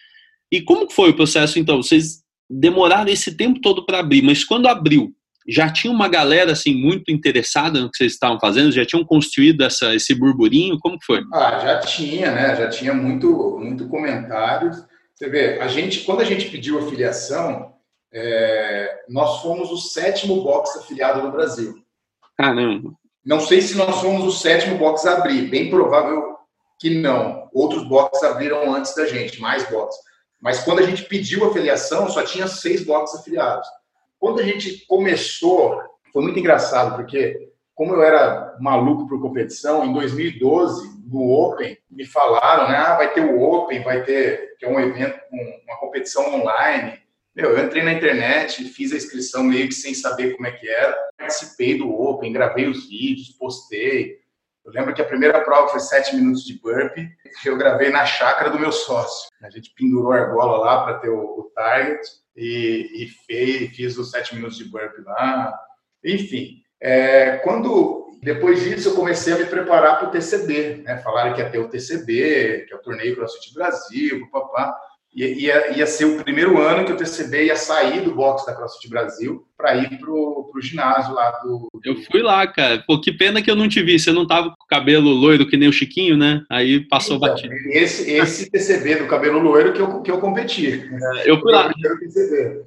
E como foi o processo, então? Vocês demoraram esse tempo todo para abrir, mas quando abriu, já tinha uma galera assim muito interessada no que vocês estavam fazendo? Já tinham construído essa, esse burburinho? Como foi? Ah, já tinha, né? Já tinha muito, muito comentários. Você vê, a gente, quando a gente pediu a filiação, é, nós fomos o sétimo box afiliado no Brasil. Caramba! Não sei se nós fomos o sétimo box a abrir, bem provável que não. Outros boxes abriram antes da gente, mais boxes. Mas quando a gente pediu a filiação, só tinha seis boxes afiliados. Quando a gente começou, foi muito engraçado, porque como eu era maluco por competição, em 2012, no Open, me falaram, né, ah, vai ter o Open, vai ter, que é um evento, uma competição online. Meu, eu entrei na internet, fiz a inscrição meio que sem saber como é que era, participei do Open, gravei os vídeos, postei. Eu lembro que a primeira prova foi sete minutos de burpee, que eu gravei na chácara do meu sócio. A gente pendurou a argola lá para ter o, o target e, e fez, fiz os sete minutos de burpee lá. Enfim, é, quando depois disso eu comecei a me preparar para o TCB, né? Falaram que ia ter o TCB, que é o Torneio CrossFit Brasil, papá ia, ia ser o primeiro ano que o TCB ia sair do box da CrossFit Brasil para ir pro, pro ginásio lá do. Eu fui lá, cara. Pô, que pena que eu não te vi. Você não tava com o cabelo loiro que nem o Chiquinho, né? Aí passou então, batido. Esse, esse TCB do cabelo loiro que eu, que eu competi. É, eu fui lá.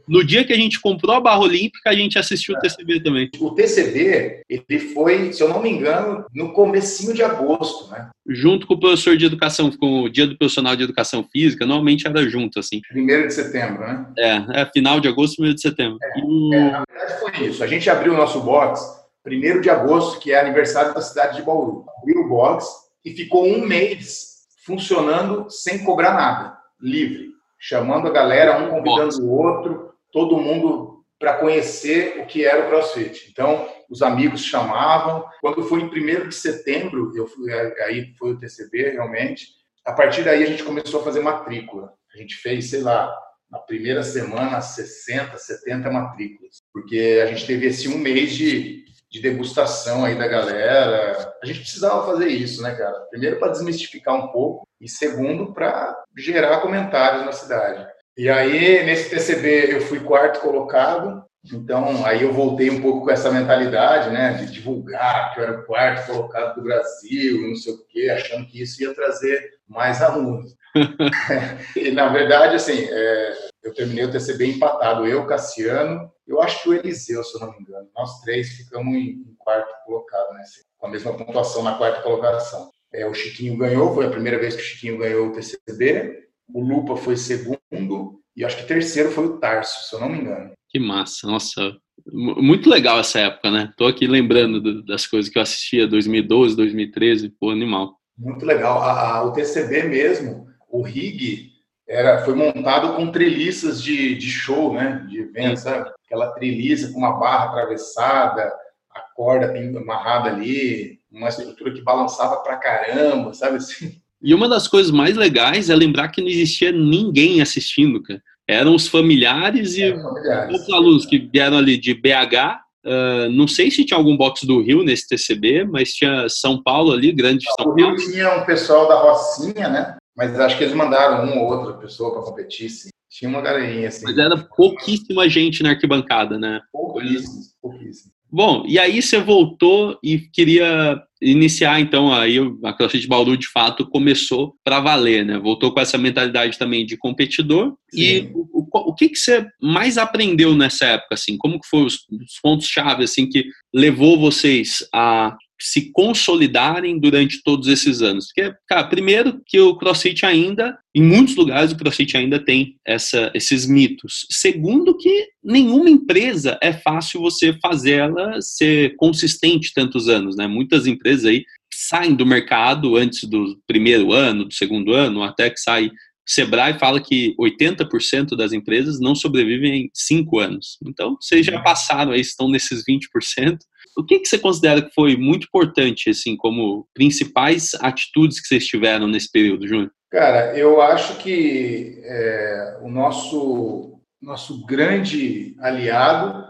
No dia que a gente comprou a barra olímpica, a gente assistiu é. o TCB também. O TCB, ele foi, se eu não me engano, no comecinho de agosto, né? Junto com o professor de educação, com o dia do profissional de educação física, normalmente era junto, assim. Primeiro de setembro, né? É, é final de agosto, primeiro de setembro. É, e... é, na verdade foi isso. A gente abriu o nosso box primeiro de agosto, que é aniversário da cidade de Bauru. Abriu o box e ficou um mês funcionando sem cobrar nada, livre. Chamando a galera, um convidando o outro, todo mundo para conhecer o que era o CrossFit. Então, os amigos chamavam. Quando foi em 1 de setembro, eu fui, aí foi o TCB realmente. A partir daí a gente começou a fazer matrícula. A gente fez, sei lá, na primeira semana 60, 70 matrículas, porque a gente teve esse um mês de, de degustação aí da galera. A gente precisava fazer isso, né, cara? Primeiro para desmistificar um pouco e segundo para gerar comentários na cidade. E aí nesse TCB eu fui quarto colocado então, aí eu voltei um pouco com essa mentalidade, né, de divulgar que eu era o quarto colocado do Brasil, não sei o quê, achando que isso ia trazer mais alunos. e, na verdade, assim, é, eu terminei o TCB empatado. Eu, Cassiano, eu acho que o Eliseu, se eu não me engano. Nós três ficamos em, quarto colocado, né? Assim, com a mesma pontuação na quarta colocação. É, o Chiquinho ganhou, foi a primeira vez que o Chiquinho ganhou o TCB. O Lupa foi segundo. E acho que terceiro foi o Tarso, se eu não me engano. Que massa, nossa. Muito legal essa época, né? Tô aqui lembrando das coisas que eu assistia 2012, 2013, pô, animal. Muito legal. A, a, o TCB mesmo, o rig era, foi montado com treliças de, de show, né? De evento, sabe? Aquela treliça com uma barra atravessada, a corda amarrada ali, uma estrutura que balançava pra caramba, sabe assim? E uma das coisas mais legais é lembrar que não existia ninguém assistindo, cara. Eram os familiares e familiares. os alunos que vieram ali de BH. Uh, ah, não sei se tinha algum box do Rio nesse TCB, mas tinha São Paulo ali, grande São Paulo. O Rio tinha um pessoal da Rocinha, né? Mas acho que eles mandaram uma ou outra pessoa para competir, sim. Tinha uma galerinha assim. Mas era pouquíssima gente na arquibancada, né? Pouquíssimo, pouquíssimo. Bom, e aí você voltou e queria iniciar, então, aí a CrossFit Bauru, de fato, começou para valer, né? Voltou com essa mentalidade também de competidor. Sim. E o, o, que, que você mais aprendeu nessa época, assim? Como que foram os, os pontos-chave, assim, que levou vocês a se consolidarem durante todos esses anos? Porque, cara, primeiro que o CrossFit ainda, em muitos lugares o CrossFit ainda tem essa, esses mitos. Segundo que nenhuma empresa é fácil você fazer ela ser consistente tantos anos, né? Muitas empresas aí saem do mercado antes do primeiro ano, do segundo ano, até que sai Sebrae fala que 80% das empresas não sobrevivem em 5 anos. Então, vocês já passaram aí, estão nesses 20%. O que, que você considera que foi muito importante, assim, como principais atitudes que vocês tiveram nesse período, Júnior? Cara, eu acho que é, o nosso, nosso grande aliado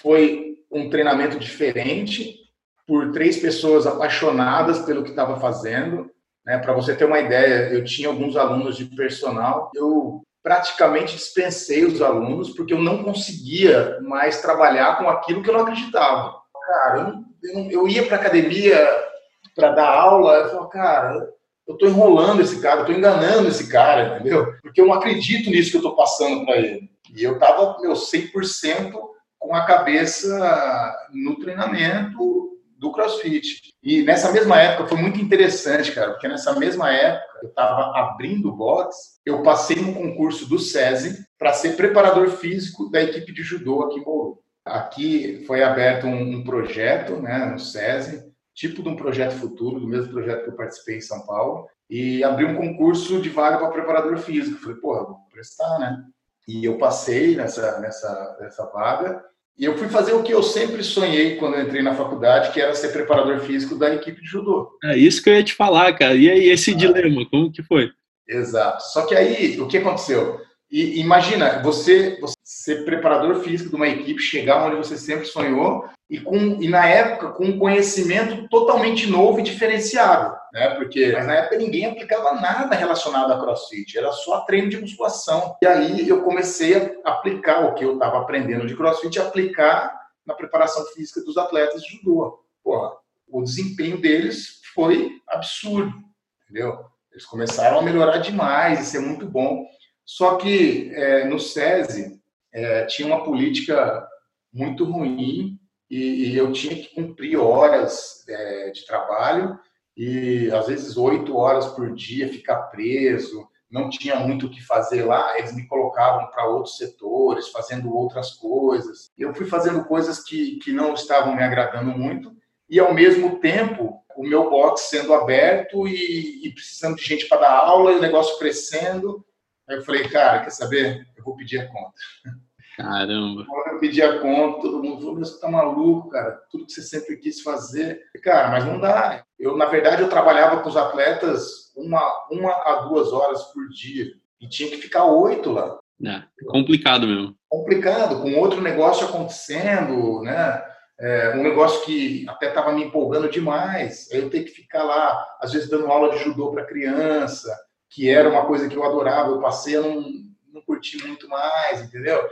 foi um treinamento diferente por três pessoas apaixonadas pelo que estava fazendo. Né? Para você ter uma ideia, eu tinha alguns alunos de personal, eu praticamente dispensei os alunos porque eu não conseguia mais trabalhar com aquilo que eu não acreditava cara, eu, eu ia para academia para dar aula, eu falava, cara, eu estou enrolando esse cara, eu estou enganando esse cara, entendeu? Porque eu não acredito nisso que eu estou passando para ele. E eu estava, meu, 100% com a cabeça no treinamento do CrossFit. E nessa mesma época foi muito interessante, cara, porque nessa mesma época eu estava abrindo box, eu passei no concurso do SESI para ser preparador físico da equipe de judô aqui em Bauru. Aqui foi aberto um, um projeto né, no SESI, tipo de um projeto futuro, do mesmo projeto que eu participei em São Paulo, e abriu um concurso de vaga para preparador físico. Falei, porra, vou prestar, né? E eu passei nessa, nessa, nessa vaga, e eu fui fazer o que eu sempre sonhei quando entrei na faculdade, que era ser preparador físico da equipe de judô. É isso que eu ia te falar, cara. E aí, esse ah, dilema, como que foi? Exato. Só que aí, o que aconteceu? E imagina, você, você ser preparador físico de uma equipe, chegar onde você sempre sonhou e, com, e na época com um conhecimento totalmente novo e diferenciado, né? Porque na época ninguém aplicava nada relacionado a CrossFit, era só treino de musculação. E aí eu comecei a aplicar o que eu estava aprendendo de CrossFit, aplicar na preparação física dos atletas de judô. Porra, o desempenho deles foi absurdo, entendeu? Eles começaram a melhorar demais, isso é muito bom. Só que é, no SESI é, tinha uma política muito ruim e, e eu tinha que cumprir horas é, de trabalho e às vezes oito horas por dia ficar preso, não tinha muito o que fazer lá, eles me colocavam para outros setores, fazendo outras coisas. Eu fui fazendo coisas que, que não estavam me agradando muito e ao mesmo tempo o meu box sendo aberto e, e precisando de gente para dar aula e o negócio crescendo Aí eu falei, cara, quer saber? Eu vou pedir a conta. Caramba. Quando eu pedi a conta, todo mundo falou, você tá maluco, cara, tudo que você sempre quis fazer. Cara, mas não dá. Eu, na verdade, eu trabalhava com os atletas uma, uma a duas horas por dia. E tinha que ficar oito lá. É, complicado mesmo. Complicado, com outro negócio acontecendo, né? É, um negócio que até estava me empolgando demais. Aí eu tenho que ficar lá, às vezes dando aula de judô para criança, que era uma coisa que eu adorava, eu passei a não, não curti muito mais, entendeu?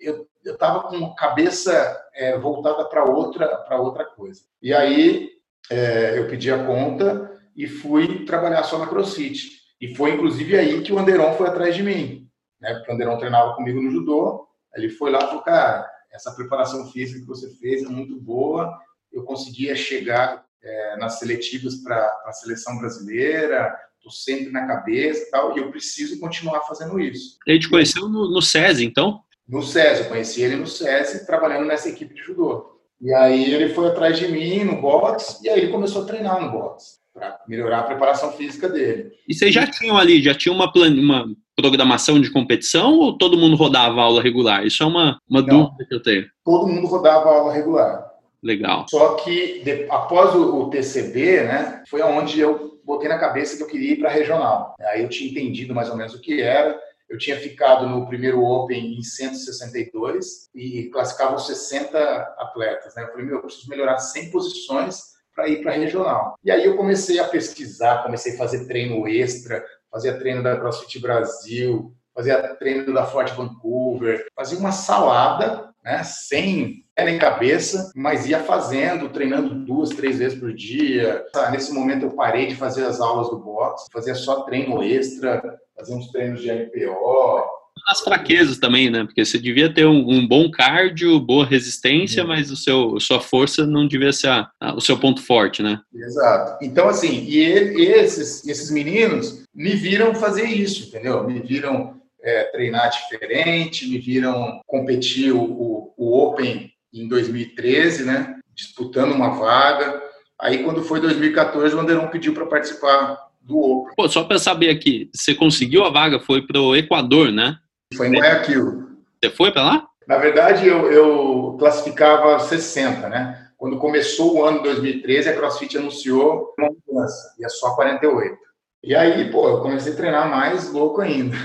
Eu estava com a cabeça é, voltada para outra, para outra coisa. E aí é, eu pedi a conta e fui trabalhar só na CrossFit. E foi inclusive aí que o Anderon foi atrás de mim, né? Porque o Anderon treinava comigo no judô. Ele foi lá e falou, cara, essa preparação física que você fez é muito boa. Eu conseguia chegar é, nas seletivas para a seleção brasileira, estou sempre na cabeça e tal, e eu preciso continuar fazendo isso. Ele te conheceu no, no SESI, então? No SESI, eu conheci ele no SESI, trabalhando nessa equipe de judô. E aí ele foi atrás de mim no box, e aí ele começou a treinar no box, para melhorar a preparação física dele. E vocês já tinham ali, já tinha uma, plan... uma programação de competição ou todo mundo rodava aula regular? Isso é uma, uma Não, dúvida que eu tenho. Todo mundo rodava aula regular. Legal. Só que de, após o, o, TCB, né, foi onde eu botei na cabeça que eu queria ir para regional. Aí eu tinha entendido mais ou menos o que era. Eu tinha ficado no primeiro Open em 162 e classificavam 60 atletas. Né? Eu falei, meu, eu preciso melhorar 100 posições para ir para regional. E aí eu comecei a pesquisar, comecei a fazer treino extra, fazia treino da CrossFit Brasil, fazia treino da Forte Vancouver, fazia uma salada, né, sem nem cabeça, mas ia fazendo, treinando duas, três vezes por dia. Nesse momento eu parei de fazer as aulas do boxe, fazia só treino extra, fazia uns treinos de LPO, as fraquezas também, né? Porque você devia ter um, um bom cardio, boa resistência, mas o seu, sua força não devia ser a, a, o seu ponto forte, né? Exato. Então, assim, e ele, esses, esses meninos me viram fazer isso, entendeu? Me viram é, treinar diferente, me viram competir o, o, o Open em 2013, né? Disputando uma vaga. Aí, quando foi 2014, o Anderon pediu para participar do Open. Pô, só para saber aqui, você conseguiu a vaga, foi para o Equador, né? Foi em Guayaquil. Você foi para lá? Na verdade, eu, eu, classificava 60, né? Quando começou o ano de 2013, a CrossFit anunciou uma mudança, ia só 48. E aí, pô, eu comecei a treinar mais louco ainda.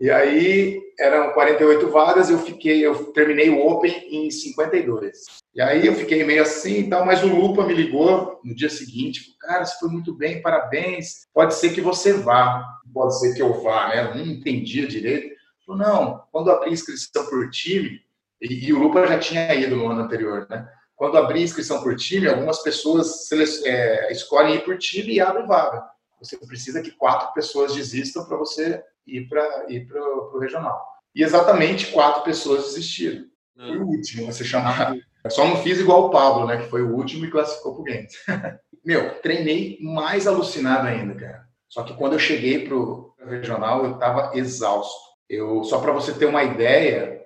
E aí eram 48 vagas, eu fiquei, eu terminei o Open em 52. E aí eu fiquei meio assim e tal, mas o Lupa me ligou no dia seguinte, cara, você foi muito bem, parabéns. Pode ser que você vá, pode ser que eu vá, né? Eu não entendia direito. Falou, não, quando abrir inscrição por time, e, e, o Lupa já tinha ido no ano anterior, né? Quando abrir inscrição por time, algumas pessoas é, escolhem ir por time e abrem vaga. Você precisa que quatro pessoas desistam para você ir para ir o regional. E exatamente quatro pessoas desistiram. Foi o último a ser chamado. Só não fiz igual o Pablo, né? Que foi o último e classificou para o Games. Meu, treinei mais alucinado ainda, cara. Só que quando eu cheguei para o regional, eu estava exausto. Eu, só para você ter uma ideia,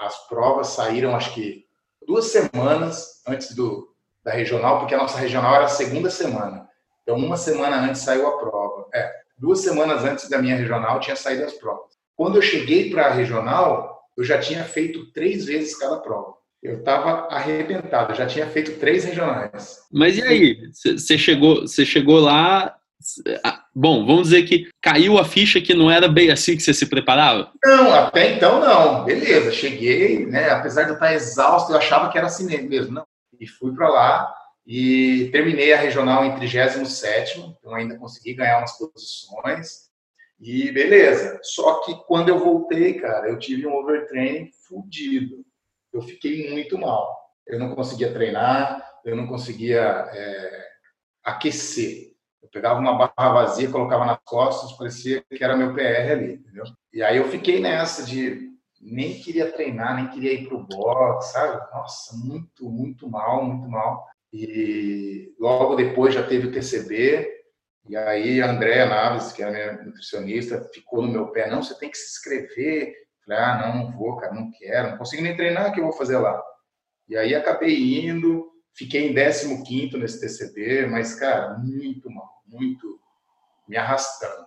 as provas saíram, acho que duas semanas antes do, da regional, porque a nossa regional era a segunda semana. Então, uma semana antes saiu a prova. É, duas semanas antes da minha regional tinha saído as provas. Quando eu cheguei para a regional, eu já tinha feito três vezes cada prova. Eu estava arrebentado, já tinha feito três regionais. Mas e aí? Você chegou, você chegou lá Bom, vamos dizer que caiu a ficha que não era bem assim que você se preparava? Não, até então não. Beleza, cheguei, né? Apesar de eu estar exausto, eu achava que era assim mesmo. Não. E fui para lá e terminei a regional em 37, então ainda consegui ganhar umas posições. E beleza. Só que quando eu voltei, cara, eu tive um overtraining fudido. Eu fiquei muito mal. Eu não conseguia treinar, eu não conseguia é, aquecer pegava uma barra vazia, colocava nas costas, parecia que era meu PR ali, entendeu? E aí eu fiquei nessa de nem queria treinar, nem queria ir pro box, sabe? Nossa, muito, muito mal, muito mal. E logo depois já teve o TCB, e aí a Andréa Naves, que é a minha nutricionista, ficou no meu pé, não, você tem que se inscrever. Falei, ah, não, não vou, cara, não quero, não consigo nem treinar, o que eu vou fazer lá? E aí acabei indo, fiquei em 15 nesse TCB, mas, cara, muito mal muito me arrastando.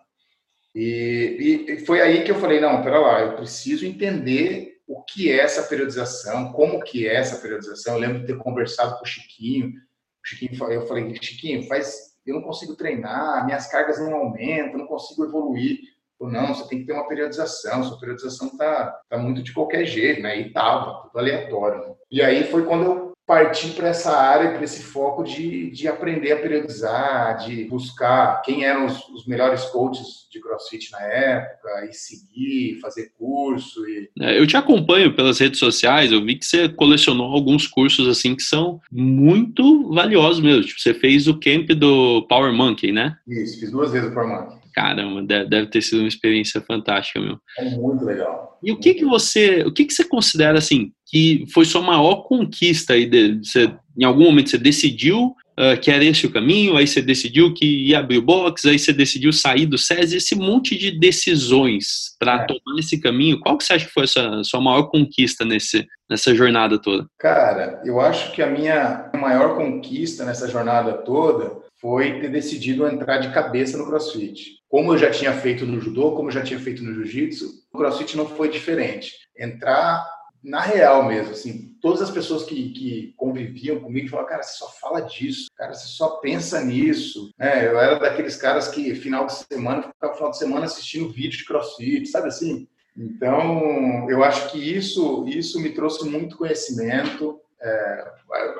E, e, foi aí que eu falei, não, pera lá, eu preciso entender o que é essa periodização, como que é essa periodização. Eu lembro de ter conversado com o Chiquinho. O Chiquinho, eu falei, Chiquinho, faz, eu não consigo treinar, minhas cargas não aumentam, não consigo evoluir. Falei, não, você tem que ter uma periodização, sua periodização tá, tá muito de qualquer jeito, né? E tava, tudo aleatório. Né? E aí foi quando eu partir para essa área, para esse foco de, de aprender a periodizar, de buscar quem eram os, os, melhores coaches de CrossFit na época e seguir, fazer curso. E... É, eu te acompanho pelas redes sociais, eu vi que você colecionou alguns cursos assim que são muito valiosos mesmo. Tipo, você fez o camp do Power Monkey, né? Isso, fiz duas vezes o Power Monkey. Caramba, deve ter sido uma experiência fantástica, meu. É muito legal. E o que que você, o que que você considera assim que foi sua maior conquista aí? De, você, em algum momento você decidiu uh, que era esse o caminho, aí você decidiu que ia abrir o box, aí você decidiu sair do SES, esse monte de decisões para é. tomar esse caminho. Qual que você acha que foi a sua, sua maior conquista nesse, nessa jornada toda? Cara, eu acho que a minha maior conquista nessa jornada toda foi ter decidido entrar de cabeça no CrossFit. Como eu já tinha feito no judô, como eu já tinha feito no jiu-jitsu, o CrossFit não foi diferente. Entrar na real mesmo, assim, todas as pessoas que, que conviviam comigo falavam, cara, você só fala disso, cara, você só pensa nisso. É, eu era daqueles caras que final de semana, ficava final de semana assistindo vídeo de crossfit, sabe assim? Então, eu acho que isso, isso me trouxe muito conhecimento. É,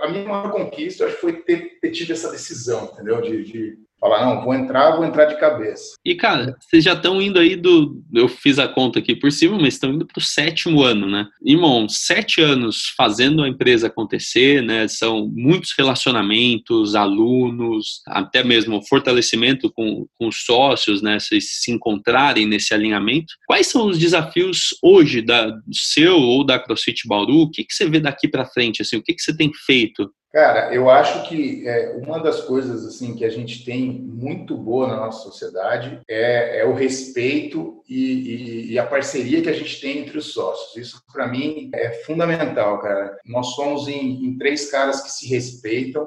a minha maior conquista, acho foi ter, ter tido essa decisão, entendeu? De, de falar, não, vou entrar, vou entrar de cabeça. E, cara, vocês já estão indo aí do. Eu fiz a conta aqui por cima, mas estão indo para o sétimo ano, né? Irmão, sete anos fazendo a empresa acontecer, né? São muitos relacionamentos, alunos, até mesmo fortalecimento com, com os sócios, né? Vocês se encontrarem nesse alinhamento. Quais são os desafios hoje da, do seu ou da CrossFit Bauru? O que, que você vê daqui para frente? Assim, o que, que você tem feito Cara, eu acho que é, uma das coisas assim que a gente tem muito boa na nossa sociedade é, é o respeito e, e, e, a parceria que a gente tem entre os sócios. Isso para mim é fundamental, cara. Nós somos em, em três caras que se respeitam,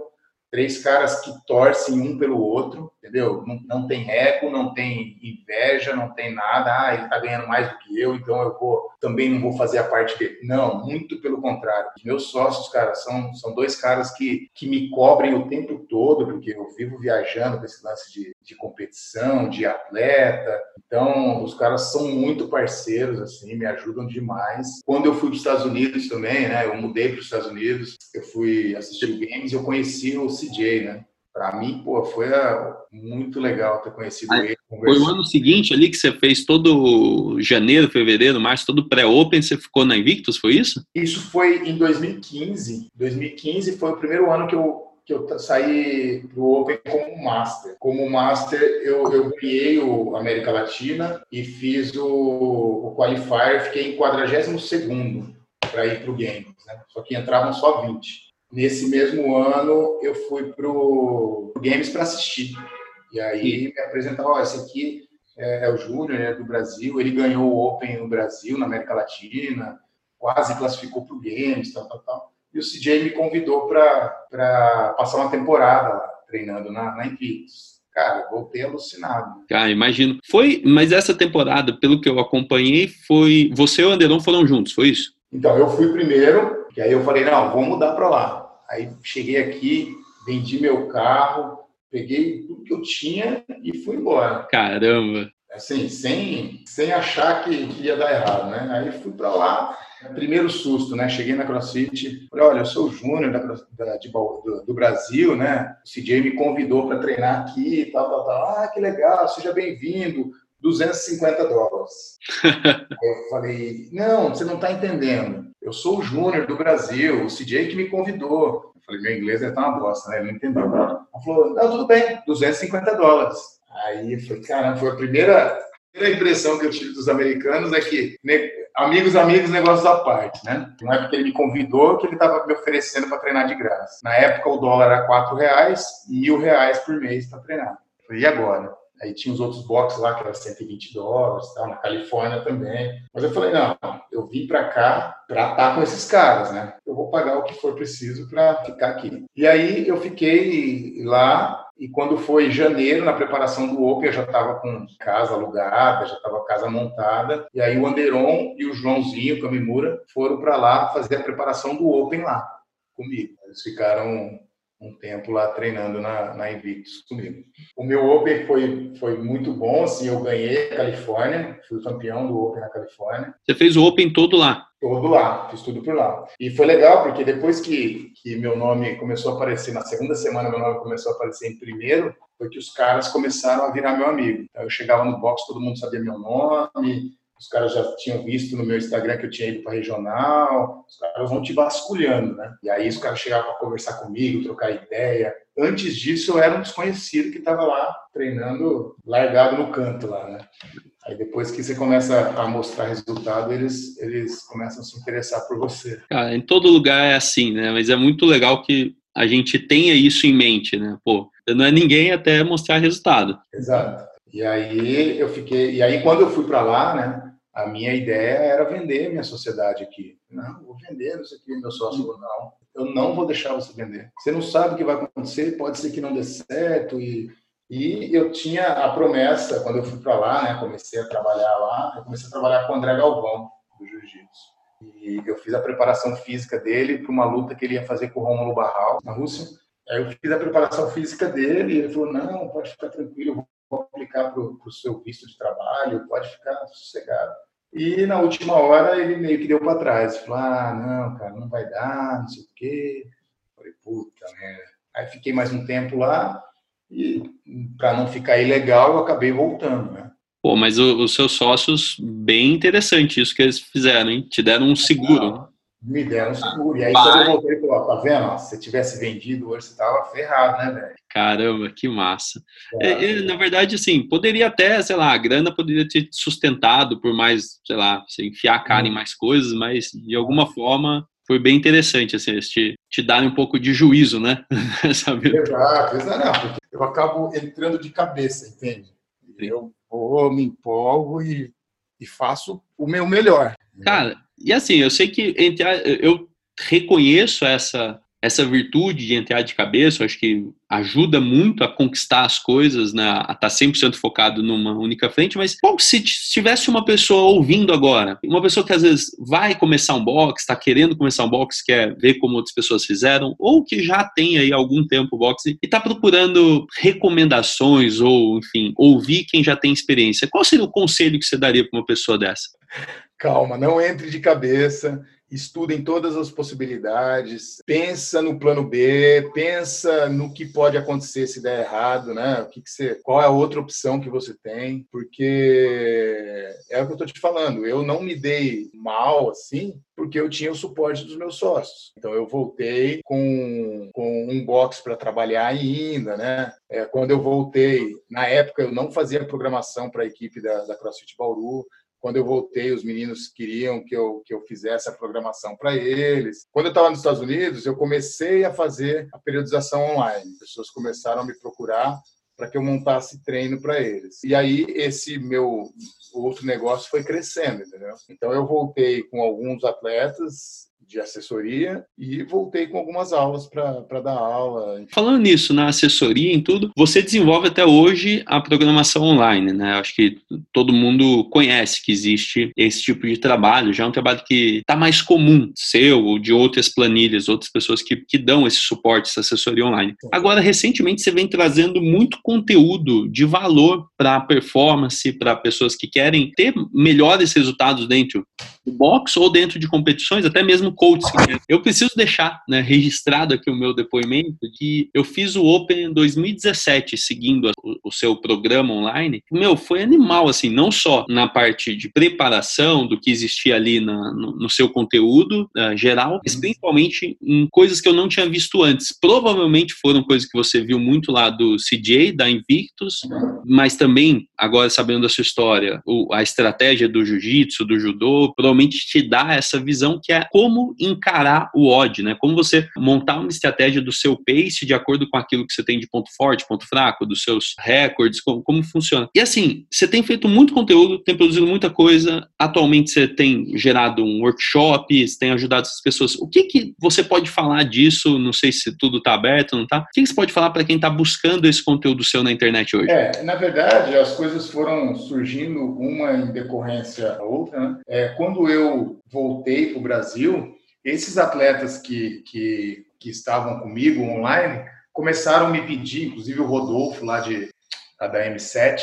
três caras que torcem um pelo outro, entendeu? Não, não tem ego, não tem inveja, não tem nada. Ah, ele está ganhando mais do que eu, então eu vou também não vou fazer a parte dele. Não, muito pelo contrário. Meus sócios, cara, são, são dois caras que, que me cobrem o tempo todo, porque eu vivo viajando com esse lance de, de competição, de atleta. Então, os caras são muito parceiros, assim, me ajudam demais. Quando eu fui para os Estados Unidos também, né? Eu mudei para os Estados Unidos, eu fui assistir Games, eu conheci o CJ, né? Para mim, pô, foi ah, muito legal ter conhecido Aí, ele. Foi o ano seguinte ali que você fez todo janeiro, fevereiro, março, todo pré-open, você ficou na Invictus, foi isso? Isso foi em 2015. 2015 foi o primeiro ano que eu que eu saí pro Open como Master. Como Master, eu, eu ganhei o América Latina e fiz o, o Qualifier, fiquei em 42 para ir para o Games. Né? Só que entravam só 20. Nesse mesmo ano, eu fui para o Games para assistir. E aí me apresentaram, ó, esse aqui é, é o Júnior, né, do Brasil, ele ganhou o Open no Brasil, na América Latina, quase classificou para o Games, tal, tal, tal. E o CJ me convidou para passar uma temporada lá, treinando na, na Invictus cara, voltei alucinado. Ah, imagino. Foi, mas essa temporada, pelo que eu acompanhei, foi você e o Anderon foram juntos, foi isso? Então, eu fui primeiro, e aí eu falei, não, vou mudar para lá. Aí cheguei aqui, vendi meu carro, peguei tudo que eu tinha e fui embora. Caramba! Assim, sem, sem achar que, que ia dar errado, né? Aí fui para lá, primeiro susto, né? Cheguei na CrossFit, falei, olha, eu sou o Júnior da, da, do, do, Brasil, né? O CJ me convidou para treinar aqui e tal, tal, tal. Ah, que legal, seja bem-vindo. 250 dólares. eu falei, não, você não está entendendo. Eu sou o Júnior do Brasil, o CJ que me convidou. Eu falei, meu inglês é tão uma bosta, né? Ele não entendeu. Ela falou, não, tudo bem, 250 dólares. Aí eu falei, caramba, foi a primeira, primeira impressão que eu tive dos americanos é que amigos, amigos, negócios à parte, né? Não é porque ele me convidou que ele estava me oferecendo para treinar de graça. Na época o dólar era 4 reais, mil reais por mês para treinar. Eu falei, e agora? Aí tinha os outros boxes lá que era 120 dólares, tal, na Califórnia também. Mas eu falei, não, eu vim para cá para estar com esses caras, né? Eu vou pagar o que for preciso para ficar aqui. E aí eu fiquei lá e quando foi janeiro, na preparação do Open, eu já estava com casa alugada, já estava casa montada. E aí o Anderon e o Joãozinho, o Kamimura, foram para lá fazer a preparação do Open lá comigo. Eles ficaram um tempo lá treinando na, na Invictus comigo. O meu Open foi, foi muito bom, assim, eu ganhei a Califórnia, fui campeão do Open na Califórnia. Você fez o Open todo lá? Todo lá, fiz tudo por lá. E foi legal, porque depois que, que meu nome começou a aparecer, na segunda semana meu nome começou a aparecer em primeiro, foi que os caras começaram a virar meu amigo. Então, eu chegava no box, todo mundo sabia meu nome, os caras já tinham visto no meu Instagram que eu tinha ido para regional, os caras vão te vasculhando, né? E aí os caras chegavam para conversar comigo, trocar ideia. Antes disso, eu era um desconhecido que estava lá treinando, largado no canto lá, né? Aí depois que você começa a mostrar resultado, eles, eles começam a se interessar por você. Cara, em todo lugar é assim, né? Mas é muito legal que a gente tenha isso em mente, né? Pô, não é ninguém até mostrar resultado. Exato. E aí eu fiquei, e aí quando eu fui para lá, né? A minha ideia era vender minha sociedade aqui. Não, vou vender, não sei o que, meu sócio falou, não, eu não vou deixar você vender. Você não sabe o que vai acontecer, pode ser que não dê certo e e eu tinha a promessa, quando eu fui para lá, né, comecei a trabalhar lá, eu comecei a trabalhar com o André Galvão, do Jiu-Jitsu. E eu fiz a preparação física dele para uma luta que ele ia fazer com o Rômulo Barral, na Rússia. Aí eu fiz a preparação física dele e ele falou, não, pode ficar tranquilo, eu vou aplicar para o seu visto de trabalho, pode ficar sossegado. E na última hora ele meio que deu para trás, falou, ah, não, cara, não vai dar, não sei o quê. falei, puta merda. Aí fiquei mais um tempo lá, e para não ficar ilegal, eu acabei voltando, né? Pô, mas os seus sócios, bem interessante isso que eles fizeram, hein? Te deram um seguro. Me deram um seguro. E aí, quando eu voltei, ele falou, tá vendo? se você tivesse vendido hoje, você tava ferrado, né, velho? Caramba, que massa. É. É, na verdade, assim, poderia até, sei lá, a grana poderia ter sustentado por mais, sei lá, você enfiar a cara em uhum. mais coisas, mas de alguma forma foi bem interessante, assim, eles te, te darem um pouco de juízo, né? Sabe? Exato, exato. Porque eu acabo entrando de cabeça, entende? Eu vou, me empolgo e, e faço o meu melhor. Cara, e assim, eu sei que entre a, eu reconheço essa essa virtude de entrar de cabeça, acho que ajuda muito a conquistar as coisas, né, a estar 100% focado numa única frente, mas bom, se tivesse uma pessoa ouvindo agora, uma pessoa que às vezes vai começar um box, está querendo começar um box, quer ver como outras pessoas fizeram, ou que já tem aí algum tempo boxe e está procurando recomendações ou, enfim, ouvir quem já tem experiência, qual seria o conselho que você daria para uma pessoa dessa? Calma, não entre de cabeça, estuda em todas as possibilidades, pensa no plano B, pensa no que pode acontecer se der errado, né? O que, que você, qual é a outra opção que você tem? Porque é o que eu estou te falando. Eu não me dei mal assim, porque eu tinha o suporte dos meus sócios. Então eu voltei com, com um box para trabalhar ainda, né? É, quando eu voltei, na época eu não fazia programação para a equipe da, da CrossFit Bauru, quando eu voltei, os meninos queriam que eu, que eu fizesse a programação para eles. Quando eu estava nos Estados Unidos, eu comecei a fazer a periodização online. As pessoas começaram a me procurar para que eu montasse treino para eles. E aí esse meu outro negócio foi crescendo, entendeu? Então eu voltei com alguns atletas de assessoria e voltei com algumas aulas para dar aula. Falando nisso, na assessoria em tudo, você desenvolve até hoje a programação online, né? Acho que todo mundo conhece que existe esse tipo de trabalho, já é um trabalho que está mais comum, seu ou de outras planilhas, outras pessoas que, que dão esse suporte, essa assessoria online. Agora, recentemente, você vem trazendo muito conteúdo de valor para a performance, para pessoas que querem ter melhores resultados dentro do box ou dentro de competições, até mesmo coaches. Eu preciso deixar né, registrado aqui o meu depoimento que eu fiz o Open em 2017, seguindo o, o seu programa online. Meu, foi animal, assim, não só na parte de preparação do que existia ali na, no, no, seu conteúdo uh, geral, mas uhum. principalmente em coisas que eu não tinha visto antes. Provavelmente foram coisas que você viu muito lá do CJ, da Invictus, mas também, agora sabendo da sua história, o, a estratégia do jiu-jitsu, do judô, provavelmente te dá essa visão que é como encarar o odd, né? Como você montar uma estratégia do seu pace de acordo com aquilo que você tem de ponto forte, ponto fraco, dos seus recordes, como, como funciona. E assim, você tem feito muito conteúdo, tem produzido muita coisa. Atualmente você tem gerado um workshop, você tem ajudado as pessoas. O que que você pode falar disso? Não sei se tudo está aberto, não está. O que, que você pode falar para quem está buscando esse conteúdo seu na internet hoje? É, na verdade, as coisas foram surgindo uma em decorrência da outra. Né? É, quando eu voltei para o Brasil, esses atletas que, que, que estavam comigo online começaram a me pedir, inclusive o Rodolfo lá de, da M7,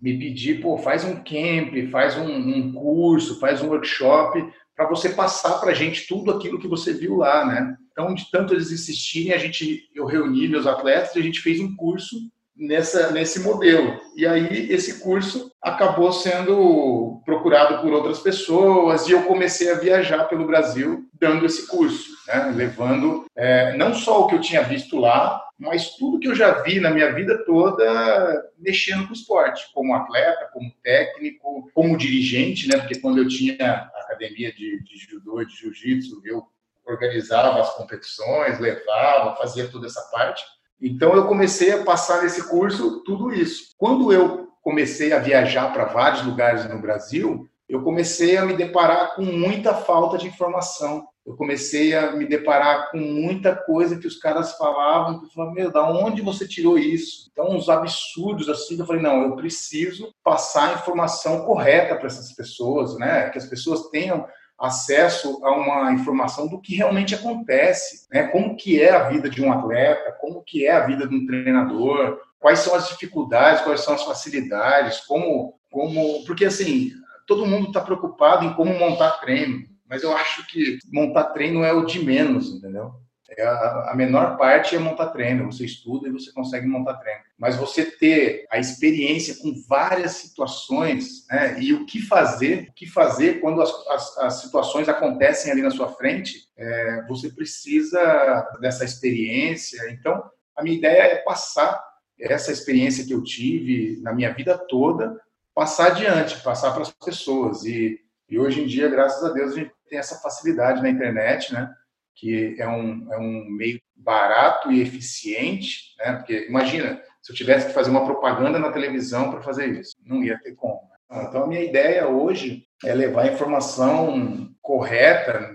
me pedir, pô, faz um camp, faz um, um curso, faz um workshop para você passar para a gente tudo aquilo que você viu lá, né? Então, de tanto eles insistirem, a gente, eu reuni meus atletas e a gente fez um curso nessa, nesse modelo. E aí esse curso acabou sendo procurado por outras pessoas e eu comecei a viajar pelo Brasil dando esse curso, né? levando é, não só o que eu tinha visto lá, mas tudo que eu já vi na minha vida toda mexendo com esporte, como atleta, como técnico, como dirigente, né? Porque quando eu tinha academia de, de judô de jiu-jitsu, eu organizava as competições, levava, fazia toda essa parte. Então eu comecei a passar nesse curso tudo isso. Quando eu comecei a viajar para vários lugares no Brasil, eu comecei a me deparar com muita falta de informação. Eu comecei a me deparar com muita coisa que os caras falavam, que eu falava, meu, da onde você tirou isso? Então, uns absurdos assim, eu falei, não, eu preciso passar a informação correta para essas pessoas, né? Que as pessoas tenham acesso a uma informação do que realmente acontece, né? Como que é a vida de um atleta, como que é a vida de um treinador, quais são as dificuldades, quais são as facilidades, como, como, porque assim todo mundo está preocupado em como montar treino, mas eu acho que montar treino é o de menos, entendeu? É a, menor parte é montar treino. Você estuda e você consegue montar treino. Mas você ter a experiência com várias situações né, e o que fazer, o que fazer quando as, as, as situações acontecem ali na sua frente, é, você precisa dessa experiência. Então, a minha ideia é passar essa experiência que eu tive na minha vida toda, passar adiante, passar para as pessoas. E, e hoje em dia, graças a Deus, a gente tem essa facilidade na internet, né? Que é um, é um meio barato e eficiente, né? Porque imagina, se eu tivesse que fazer uma propaganda na televisão para fazer isso, não ia ter como. Né? Então, a minha ideia hoje é levar a informação correta,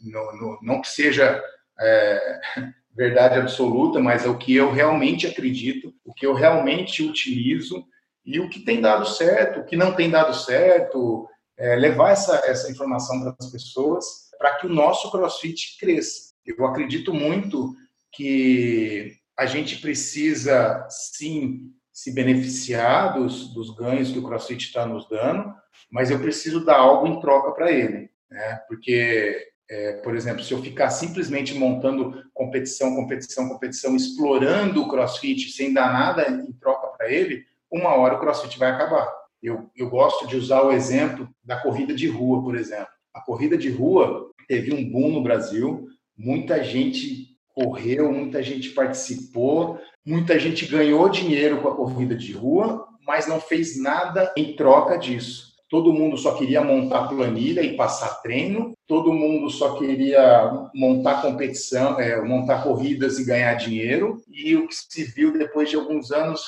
no, no, não que seja é, verdade absoluta, mas é o que eu realmente acredito, o que eu realmente utilizo e o que tem dado certo, o que não tem dado certo, é, levar essa, essa informação para as pessoas para que o nosso CrossFit cresça. Eu acredito muito que a gente precisa, sim, se beneficiar dos, dos ganhos que o CrossFit está nos dando, mas eu preciso dar algo em troca para ele. Né? Porque, é, por exemplo, se eu ficar simplesmente montando competição, competição, competição, explorando o CrossFit sem dar nada em troca para ele, uma hora o CrossFit vai acabar. Eu, eu gosto de usar o exemplo da corrida de rua, por exemplo. A corrida de rua teve um boom no Brasil, muita gente correu, muita gente participou, muita gente ganhou dinheiro com a corrida de rua, mas não fez nada em troca disso. Todo mundo só queria montar planilha e passar treino, todo mundo só queria montar competição, é, montar corridas e ganhar dinheiro. E o que se viu depois de alguns anos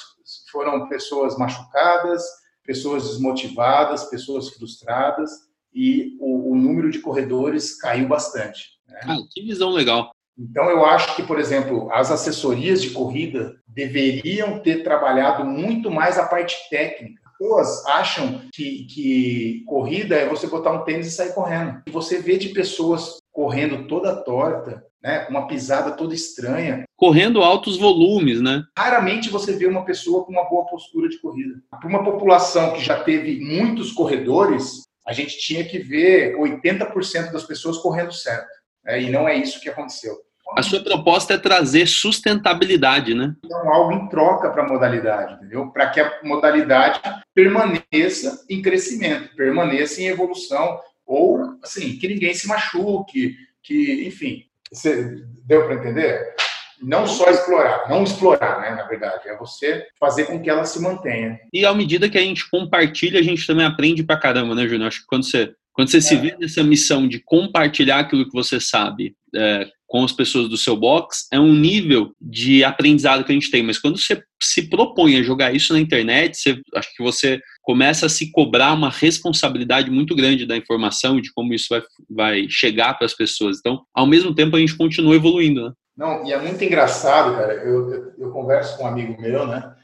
foram pessoas machucadas, pessoas desmotivadas, pessoas frustradas e o, o número de corredores caiu bastante. Né? Ah, que visão legal. Então, eu acho que, por exemplo, as assessorias de corrida deveriam ter trabalhado muito mais a parte técnica. Pessoas acham que, que corrida é você botar um tênis e sair correndo. E você vê de pessoas correndo toda torta, né, uma pisada toda estranha. Correndo altos volumes, né? Raramente você vê uma pessoa com uma boa postura de corrida. Para uma população que já teve muitos corredores, a gente tinha que ver 80% das pessoas correndo certo. Né? E não é isso que aconteceu. A sua proposta é trazer sustentabilidade, né? Então, algo em troca para a modalidade, entendeu? Para que a modalidade permaneça em crescimento, permaneça em evolução, ou, assim, que ninguém se machuque, que, enfim. Você deu para entender? Não só explorar, não explorar, né, na verdade, é você fazer com que ela se mantenha. E à medida que a gente compartilha, a gente também aprende pra caramba, né, Júnior? Acho que quando você, quando você é. se vê nessa missão de compartilhar aquilo que você sabe é, com as pessoas do seu box, é um nível de aprendizado que a gente tem. Mas quando você se propõe a jogar isso na internet, você, acho que você começa a se cobrar uma responsabilidade muito grande da informação, de como isso vai, vai chegar para as pessoas. Então, ao mesmo tempo, a gente continua evoluindo, né? Não, e é muito engraçado, cara. Eu, eu, eu, converso com um amigo meu, né?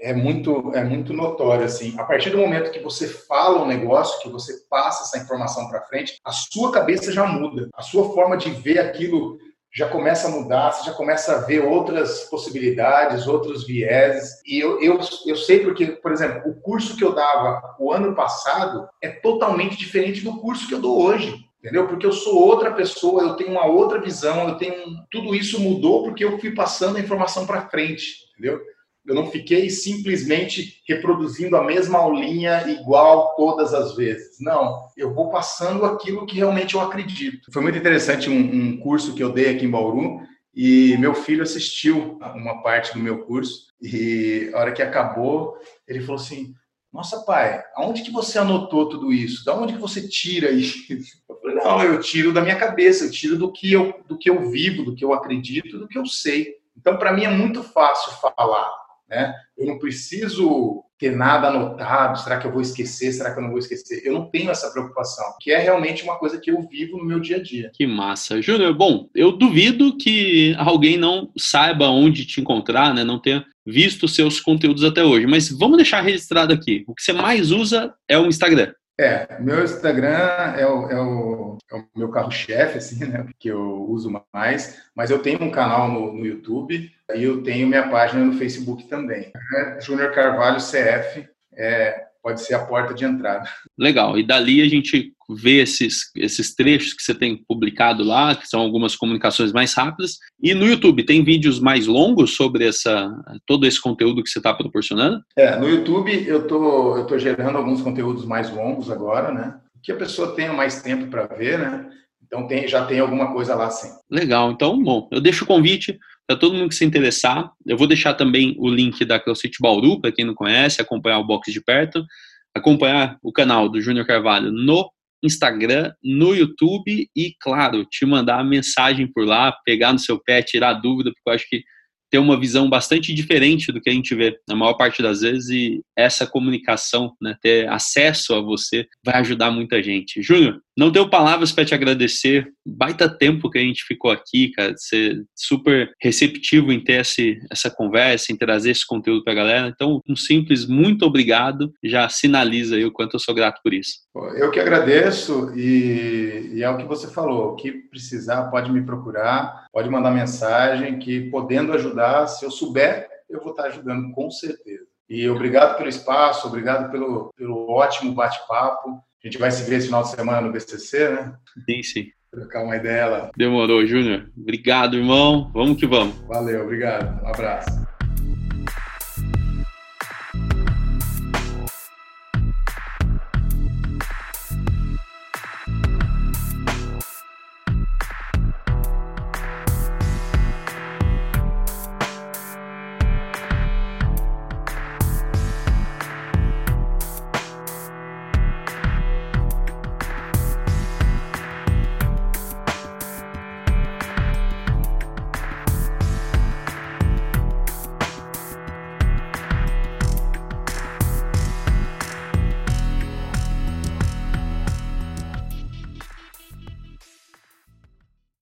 É muito, é muito notório, assim. A partir do momento que você fala um negócio, que você passa essa informação para frente, a sua cabeça já muda. A sua forma de ver aquilo já começa a mudar, você já começa a ver outras possibilidades, outros vieses. E eu, eu, eu sei porque, por exemplo, o curso que eu dava o ano passado é totalmente diferente do curso que eu dou hoje entendeu? Porque eu sou outra pessoa, eu tenho uma outra visão, eu tenho tudo isso mudou porque eu fui passando a informação para frente, entendeu? Eu não fiquei simplesmente reproduzindo a mesma aulinha igual todas as vezes. Não, eu vou passando aquilo que realmente eu acredito. Foi muito interessante um, um curso que eu dei aqui em Bauru e meu filho assistiu uma parte do meu curso e a hora que acabou, ele falou assim: "Nossa, pai, aonde que você anotou tudo isso? Da onde que você tira isso?" Eu falei: "Não, eu tiro da minha cabeça, eu tiro do que eu do que eu vivo, do que eu acredito, do que eu sei." Então, para mim é muito fácil falar, né? Eu não preciso ter nada anotado, será que eu vou esquecer, será que eu não vou esquecer? Eu não tenho essa preocupação, que é realmente uma coisa que eu vivo no meu dia a dia. Que massa. Júnior, bom, eu duvido que alguém não saiba onde te encontrar, né? Não tenha visto seus conteúdos até hoje, mas vamos deixar registrado aqui. O que você mais usa é o Instagram. É, meu Instagram é o, é o, é o meu carro-chefe, assim, né? Que eu uso mais. Mas eu tenho um canal no, no YouTube e eu tenho minha página no Facebook também. É Júnior Carvalho CF. É, pode ser a porta de entrada. Legal. E dali a gente vê esses, esses trechos que você tem publicado lá, que são algumas comunicações mais rápidas. E no YouTube, tem vídeos mais longos sobre essa, todo esse conteúdo que você está proporcionando? É, no YouTube eu tô, eu tô gerando alguns conteúdos mais longos agora, né? Que a pessoa tenha mais tempo para ver, né? Então tem, já tem alguma coisa lá sim. Legal. Então, bom, eu deixo o convite para todo mundo que se interessar. Eu vou deixar também o link da CrossFit Bauru, para quem não conhece, acompanhar o box de perto, acompanhar o canal do Júnior Carvalho no Instagram, no YouTube e, claro, te mandar mensagem por lá, pegar no seu pé, tirar dúvida, porque eu acho que ter uma visão bastante diferente do que a gente vê na maior parte das vezes e essa comunicação, né, ter acesso a você vai ajudar muita gente. Júnior, não tenho palavras para te agradecer. Baita tempo que a gente ficou aqui, cara. Ser super receptivo em ter esse, essa conversa, em trazer esse conteúdo para a galera. Então, um simples muito obrigado já sinaliza aí o quanto eu sou grato por isso. Eu que agradeço e, e é o que você falou. O que precisar, pode me procurar, pode mandar mensagem, que podendo ajudar, se eu souber, eu vou estar ajudando com certeza. E obrigado pelo espaço, obrigado pelo, pelo ótimo bate-papo. A gente vai se ver esse final de semana no BCC, né? Sim, sim. Trocar uma ideia lá. Demorou, Júnior. Obrigado, irmão. Vamos que vamos. Valeu, obrigado. Um abraço.